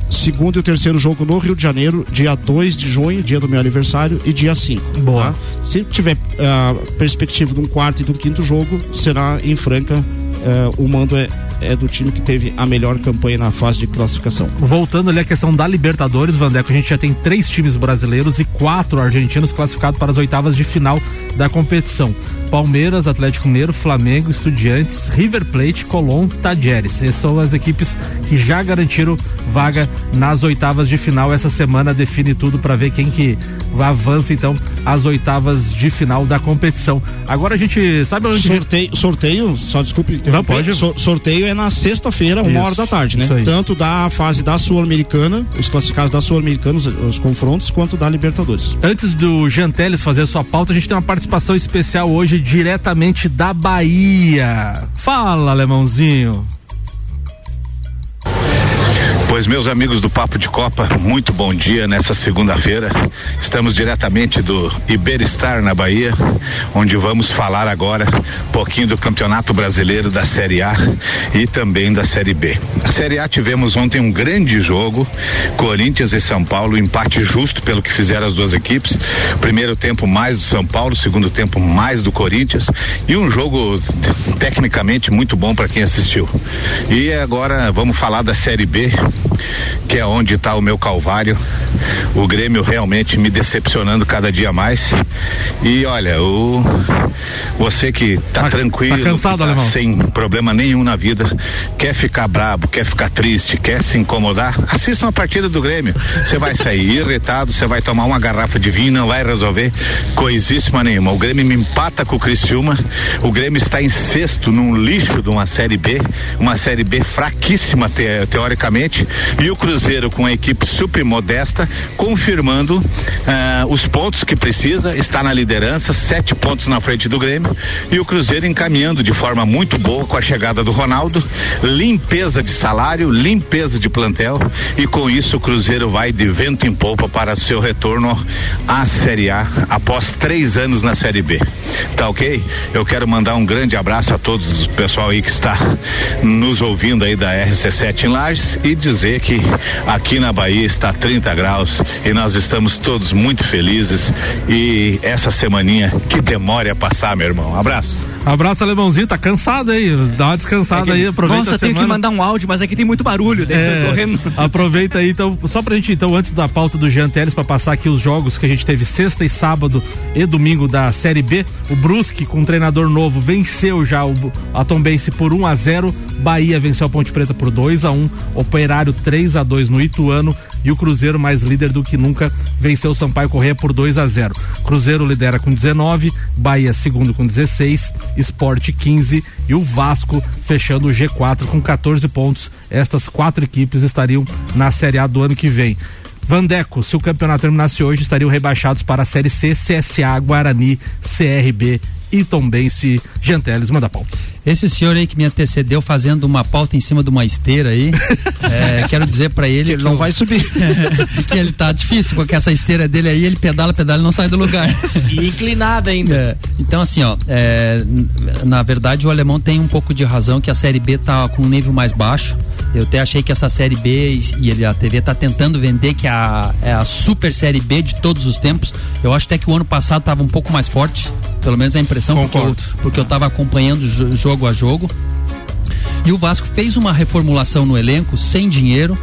segundo e o terceiro jogo no Rio de Janeiro, dia 2 de junho, dia do meu aniversário, e dia 5. Boa. Se tiver ah, perspectiva de um quarto e de um quinto jogo, será em Franca. Ah, o mando é, é do time que teve a melhor campanha na fase de classificação. Voltando ali à questão da Libertadores, Vandeco, a gente já tem três times brasileiros e quatro argentinos classificados para as oitavas de final da competição. Palmeiras, Atlético Mineiro, Flamengo, Estudiantes, River Plate, Colón, Tajeres. Essas são as equipes que já garantiram vaga nas oitavas de final. Essa semana define tudo para ver quem que avança então às oitavas de final da competição. Agora a gente sabe onde sorteio, sorteio, só desculpe. Não, pode. So- sorteio é na sexta-feira, uma hora da tarde, né? Tanto da fase da Sul-Americana, os classificados da Sul-Americana, os, os confrontos, quanto da Libertadores. Antes do Janteles fazer a sua pauta, a gente tem uma participação especial hoje diretamente da Bahia. Fala, alemãozinho. Pois, meus amigos do Papo de Copa, muito bom dia nessa segunda-feira. Estamos diretamente do Iberestar, na Bahia, onde vamos falar agora um pouquinho do Campeonato Brasileiro da Série A e também da Série B. A Série A tivemos ontem um grande jogo, Corinthians e São Paulo, empate justo pelo que fizeram as duas equipes. Primeiro tempo mais do São Paulo, segundo tempo mais do Corinthians e um jogo tecnicamente muito bom para quem assistiu. E agora vamos falar da Série B, que é onde está o meu calvário. O Grêmio realmente me decepcionando cada dia mais. E olha, o você que tá, tranquilo, tá cansado, tá alemão? sem problema nenhum na vida, quer ficar brabo, quer ficar triste, quer se incomodar, assista uma partida do Grêmio. Você vai sair irritado, você vai tomar uma garrafa de vinho, não vai resolver coisíssima nenhuma. O Grêmio me empata com o Criciúma. O Grêmio está em sexto num lixo de uma série B, uma série B fraquíssima te- teoricamente, e o Cruzeiro com a equipe super modesta, confirmando ah, os pontos que precisa, está na liderança, sete pontos na frente do Grêmio, e o Cruzeiro encaminhando de forma muito boa com a chegada do Ronaldo, limpeza de salário, limpeza de plantel, e com isso o Cruzeiro vai de vento em polpa para seu retorno à Série A após três anos na Série B. Tá ok? Eu quero mandar um grande abraço a todos o pessoal aí que está nos ouvindo aí da RC7 em Lages e dizer que aqui na Bahia está 30 graus e nós estamos todos muito felizes e essa semaninha que demore a passar, meu irmão. Abraço. Abraço, alemãozinho. Tá cansado aí. Dá uma descansada aí. Aproveita Nossa, a tenho que mandar um áudio, mas aqui tem muito barulho. tô correndo. aproveita aí, então, só pra gente, então, antes da pauta do Jean Teles, pra passar aqui os jogos que a gente teve sexta e sábado e domingo da Série B. O Brusque, com um treinador novo, venceu já o a Tombense por 1 a 0 Bahia venceu a Ponte Preta por 2 a 1 Operário 3 a 2 no Ituano. E o Cruzeiro, mais líder do que nunca, venceu o Sampaio Correia por 2 a 0 Cruzeiro lidera com 19, Bahia segundo com 16, Esporte 15 e o Vasco fechando o G4 com 14 pontos. Estas quatro equipes estariam na Série A do ano que vem. Vandeco, se o campeonato terminasse hoje, estariam rebaixados para a Série C, CSA, Guarani, CRB e Tombense. Janteles, manda a pauta. Esse senhor aí que me antecedeu fazendo uma pauta em cima de uma esteira aí, é, quero dizer para ele que ele não o- vai subir. que ele tá difícil, porque essa esteira dele aí, ele pedala, pedala e não sai do lugar. E inclinada ainda. É, então, assim, ó, é, na verdade, o alemão tem um pouco de razão que a Série B tá com um nível mais baixo. Eu até achei que essa Série B e- ele- a TV tá tentando vender que é a, é a super Série B de todos os tempos. Eu acho até que o ano passado tava um pouco mais forte, pelo menos a impressão, porque eu, porque eu tava acompanhando jogo a jogo. E o Vasco fez uma reformulação no elenco sem dinheiro,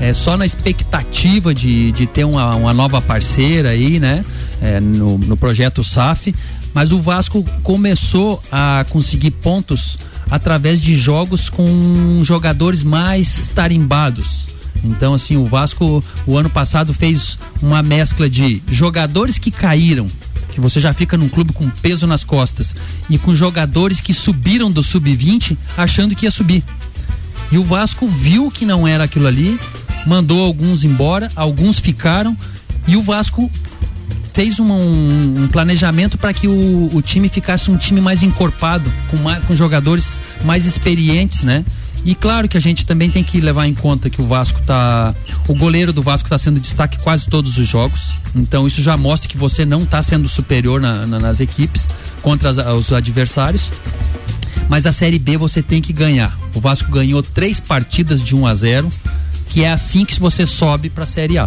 é, só na expectativa de, de ter uma, uma nova parceira aí, né? é, no, no projeto SAF. Mas o Vasco começou a conseguir pontos através de jogos com jogadores mais tarimbados. Então, assim, o Vasco, o ano passado, fez uma mescla de jogadores que caíram, que você já fica num clube com peso nas costas, e com jogadores que subiram do sub-20 achando que ia subir. E o Vasco viu que não era aquilo ali, mandou alguns embora, alguns ficaram, e o Vasco fez um, um planejamento para que o, o time ficasse um time mais encorpado, com, mais, com jogadores mais experientes, né? E claro que a gente também tem que levar em conta que o Vasco tá. O goleiro do Vasco está sendo destaque quase todos os jogos. Então isso já mostra que você não está sendo superior na- na- nas equipes contra as- os adversários. Mas a Série B você tem que ganhar. O Vasco ganhou três partidas de 1 a 0 que é assim que você sobe para a Série A.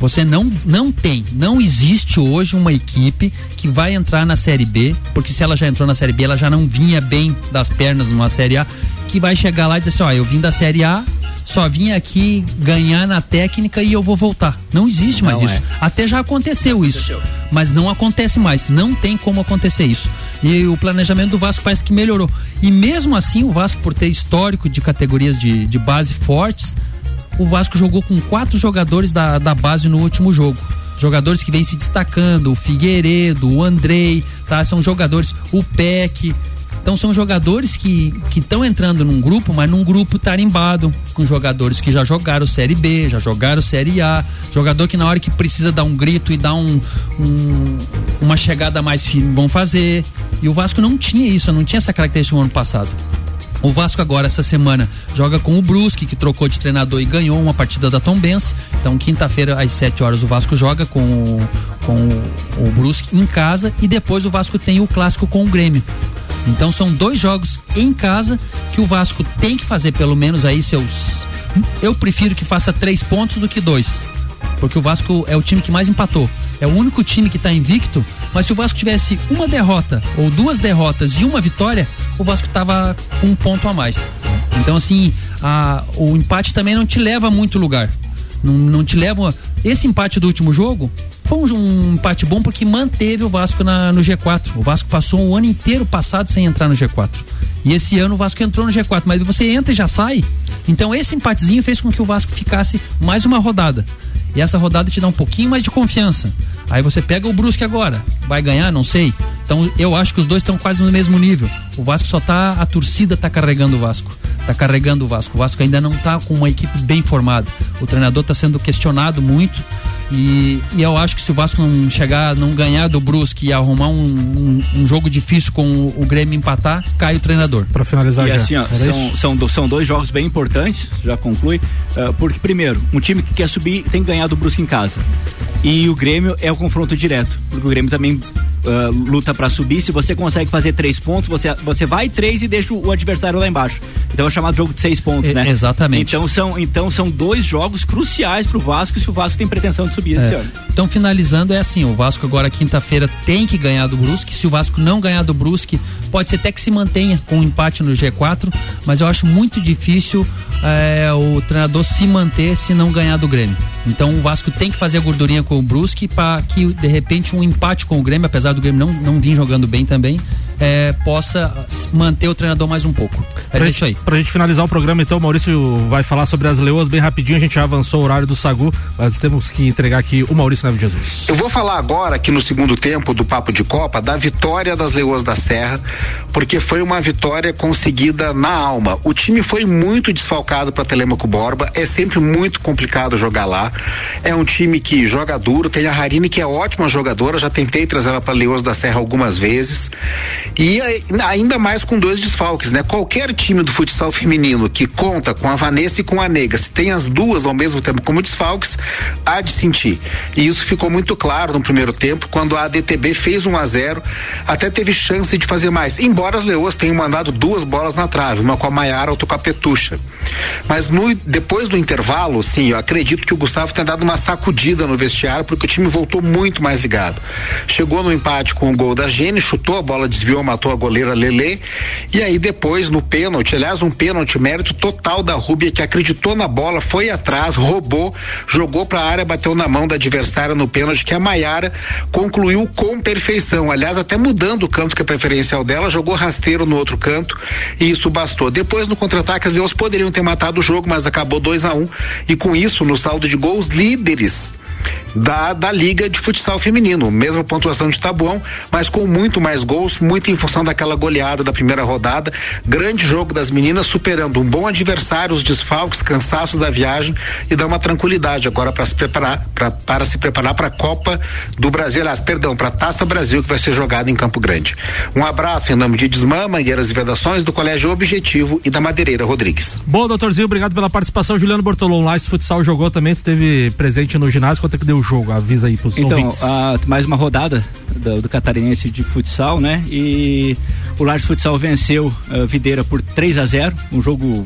Você não, não tem, não existe hoje uma equipe que vai entrar na Série B, porque se ela já entrou na Série B, ela já não vinha bem das pernas numa Série A, que vai chegar lá e dizer assim: ó, eu vim da Série A, só vim aqui ganhar na técnica e eu vou voltar. Não existe mais Não isso. é. Até já aconteceu isso, mas não acontece mais. Não tem como acontecer isso. E o planejamento do Vasco parece que melhorou. E mesmo assim, o Vasco, por ter histórico de categorias de, de base fortes, o Vasco jogou com quatro jogadores da, da base no último jogo. Jogadores que vêm se destacando, o Figueiredo, o Andrei, tá? São jogadores, o Peck. Então são jogadores que estão entrando num grupo, mas num grupo tarimbado, com jogadores que já jogaram Série B, já jogaram Série A, jogador que na hora que precisa dar um grito e dar um, um- uma chegada mais firme vão fazer. E o Vasco não tinha isso, não tinha essa característica no ano passado. O Vasco agora, essa semana, joga com o Brusque, que trocou de treinador e ganhou uma partida da Tombense. Então, quinta-feira, às 7 horas, o Vasco joga com, o- com o, o Brusque em casa e depois o Vasco tem o clássico com o Grêmio. Então, são dois jogos em casa que o Vasco tem que fazer pelo menos aí seus. Eu prefiro que faça três pontos do que dois. Porque o Vasco é o time que mais empatou. É o único time que está invicto, mas se o Vasco tivesse uma derrota ou duas derrotas e uma vitória, o Vasco tava com um ponto a mais. Então, assim, a- o empate também não te leva a muito lugar. Não, não te leva. Esse empate do último jogo foi um, um empate bom porque manteve o Vasco na- no G4. O Vasco passou um ano inteiro passado sem entrar no G4. E esse ano o Vasco entrou no G4, mas você entra e já sai. Então esse empatezinho fez com que o Vasco ficasse mais uma rodada. E essa rodada te dá um pouquinho mais de confiança. Aí você pega o Brusque agora. Vai ganhar? Não sei. Então eu acho que os dois estão quase no mesmo nível. O Vasco só tá. A torcida tá carregando o Vasco. Tá carregando o Vasco. O Vasco ainda não tá com uma equipe bem formada. O treinador tá sendo questionado muito. E, e eu acho que se o Vasco não chegar, não ganhar do Brusque e arrumar um, um- um jogo difícil com o, o Grêmio empatar, cai o treinador. Para finalizar E já. assim, ó, são, são, do- são dois jogos bem importantes, já conclui, ah, porque primeiro, um time que quer subir tem que ganhar do Brusque em casa. E o Grêmio é o confronto direto, porque o Grêmio também ah, luta pra subir. Se você consegue fazer três pontos, você, você vai três e deixa o, o adversário lá embaixo. Então é o chamado jogo de seis pontos, E- né? exatamente. Então são, então são dois jogos cruciais pro Vasco se o Vasco tem pretensão de subir esse É. ano. Então, finalizando, é assim: o Vasco agora, quinta-feira, tem que ganhar do Brusque. Se o Vasco não ganhar do Brusque, pode ser até que se mantenha com um empate no G4, mas eu acho muito difícil é, o treinador se manter se não ganhar do Grêmio. Então, o Vasco tem que fazer a gordurinha com o Brusque para que, de repente, um empate com o Grêmio, apesar do Grêmio não, não vir jogando bem também, é, possa manter o treinador mais um pouco. Mas Pra é gente, isso aí. Pra gente finalizar o programa, então, o Maurício vai falar sobre as leoas bem rapidinho. A gente já avançou o horário do Sagu, mas temos que entregar aqui o Maurício Neves Jesus. Eu vou falar agora, aqui no segundo tempo do Papo de Copa, da vitória das Leoas da Serra, porque foi uma vitória conseguida na alma. O time foi muito desfalcado para Telemaco Borba, é sempre muito complicado jogar lá. É um time que joga duro, tem a Harine, que é ótima jogadora, já tentei trazer ela para Leoas da Serra algumas vezes. E ainda mais com dois desfalques, né? Qualquer time do futsal feminino que conta com a Vanessa e com a Nega, se tem as duas ao mesmo tempo como desfalques, há de sentir. E isso ficou muito claro no primeiro tempo, quando a ADTB fez 1 a 0 até teve chance de fazer mais. Embora as Leoas tenham mandado duas bolas na trave, uma com a Maiara, outra com a Petucha. Mas no, depois do intervalo, sim, eu acredito que o Gustavo tenha dado uma sacudida no vestiário, porque o time voltou muito mais ligado. Chegou no empate com o gol da Gene, chutou a bola, desviou, matou a goleira Lele. E aí depois, no pênalti, aliás, um pênalti, mérito total da Rúbia, que acreditou na bola, foi atrás, roubou, jogou pra área, bateu na mão da adversária no pênalti, que a Maiara concluiu com perfeição. Aliás, até mudando o canto que é preferencial dela, jogou rasteiro no outro canto e isso bastou. Depois, no contra-ataque, Deus poderiam ter matado o jogo, mas acabou 2 a 1 um, e com isso, no saldo de gols, líderes da, da Liga de Futsal Feminino. Mesma pontuação de Tabuão, mas com muito mais gols, muito em função daquela goleada da primeira rodada. Grande jogo das meninas, superando um bom adversário, os desfalques, cansaço da viagem e dá uma tranquilidade agora para se preparar pra, para se preparar para a Copa do Brasil, aliás, perdão, para a Taça Brasil que vai ser jogada em Campo Grande. Um abraço em nome de Desmã, Mangueiras e Vedações do Colégio Objetivo e da Madeireira Rodrigues. Bom, doutorzinho, obrigado pela participação. Juliano Bortolom, lá esse futsal jogou também, tu teve presente no ginásio, quanto que deu o jogo? Avisa aí pros Então, ouvintes. ah, mais uma rodada do, do catarinense de futsal, né? E o Lages Futsal venceu a Videira por 3 a 0 um jogo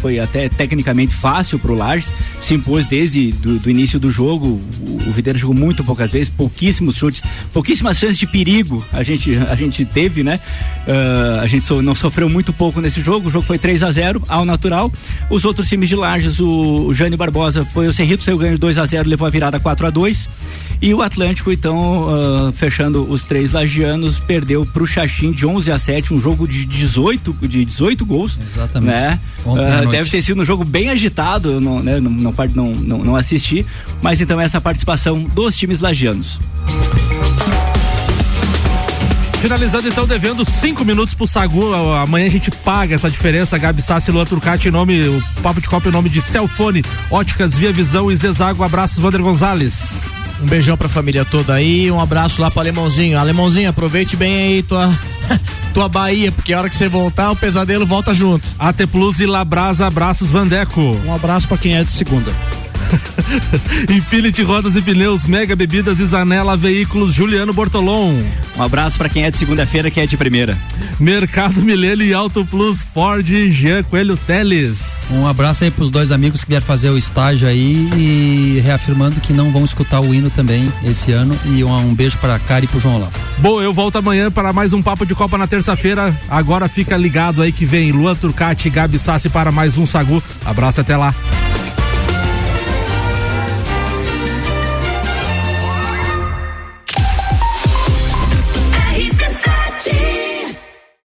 foi até tecnicamente fácil pro Lages, se impôs desde do, do início do jogo. O, o Videira jogou muito poucas vezes, pouquíssimos chutes, pouquíssimas chances de perigo a gente a gente teve, né? Ah, a gente so- não sofreu muito pouco nesse jogo. O jogo foi 3 a 0 ao natural. Os outros times de Lages, o, o Jânio Barbosa foi o Cerrito, saiu ganho de 2 a 0 levou a virada 4 a 2 e o Atlântico, então, ah, fechando os três lagianos, perdeu pro Xaxim de 11 a 7, um jogo de 18, de 18 gols. Exatamente. Né? Ontem Ah, noite. deve ter sido um jogo bem agitado, eu não, né, não, não, não, não assisti, mas então essa participação dos times lagianos. Finalizando então, devendo cinco minutos pro Sagu. Amanhã a gente paga essa diferença. Gabi Sassi, Luan Turcati, em nome, o Papo de Copa em nome de Celfone, Óticas Via Visão e Zezago. Abraços, Vander Gonzalez. Um beijão pra família toda aí, um abraço lá pro Alemãozinho. Alemãozinho, aproveite bem aí tua, tua Bahia, porque a hora que você voltar, o pesadelo volta junto. AT Plus e Labrasa, abraços, Vandeco. Um abraço pra quem é de segunda. Infinity Rodas e Pneus, Mega Bebidas e Zanela Veículos, Juliano Bortolom. Um abraço para quem é de segunda-feira, que é de primeira. Mercado Milênio e Auto Plus, Ford e Jean Coelho Teles. Um abraço aí pros dois amigos que vieram fazer o estágio aí e reafirmando que não vão escutar o hino também esse ano. E um, um beijo pra Cari e pro João Olavo. Bom, eu volto amanhã para mais um Papo de Copa na terça-feira. Agora fica ligado aí que vem Luan Turcati e Gabi Sassi para mais um Sagu. Abraço até lá.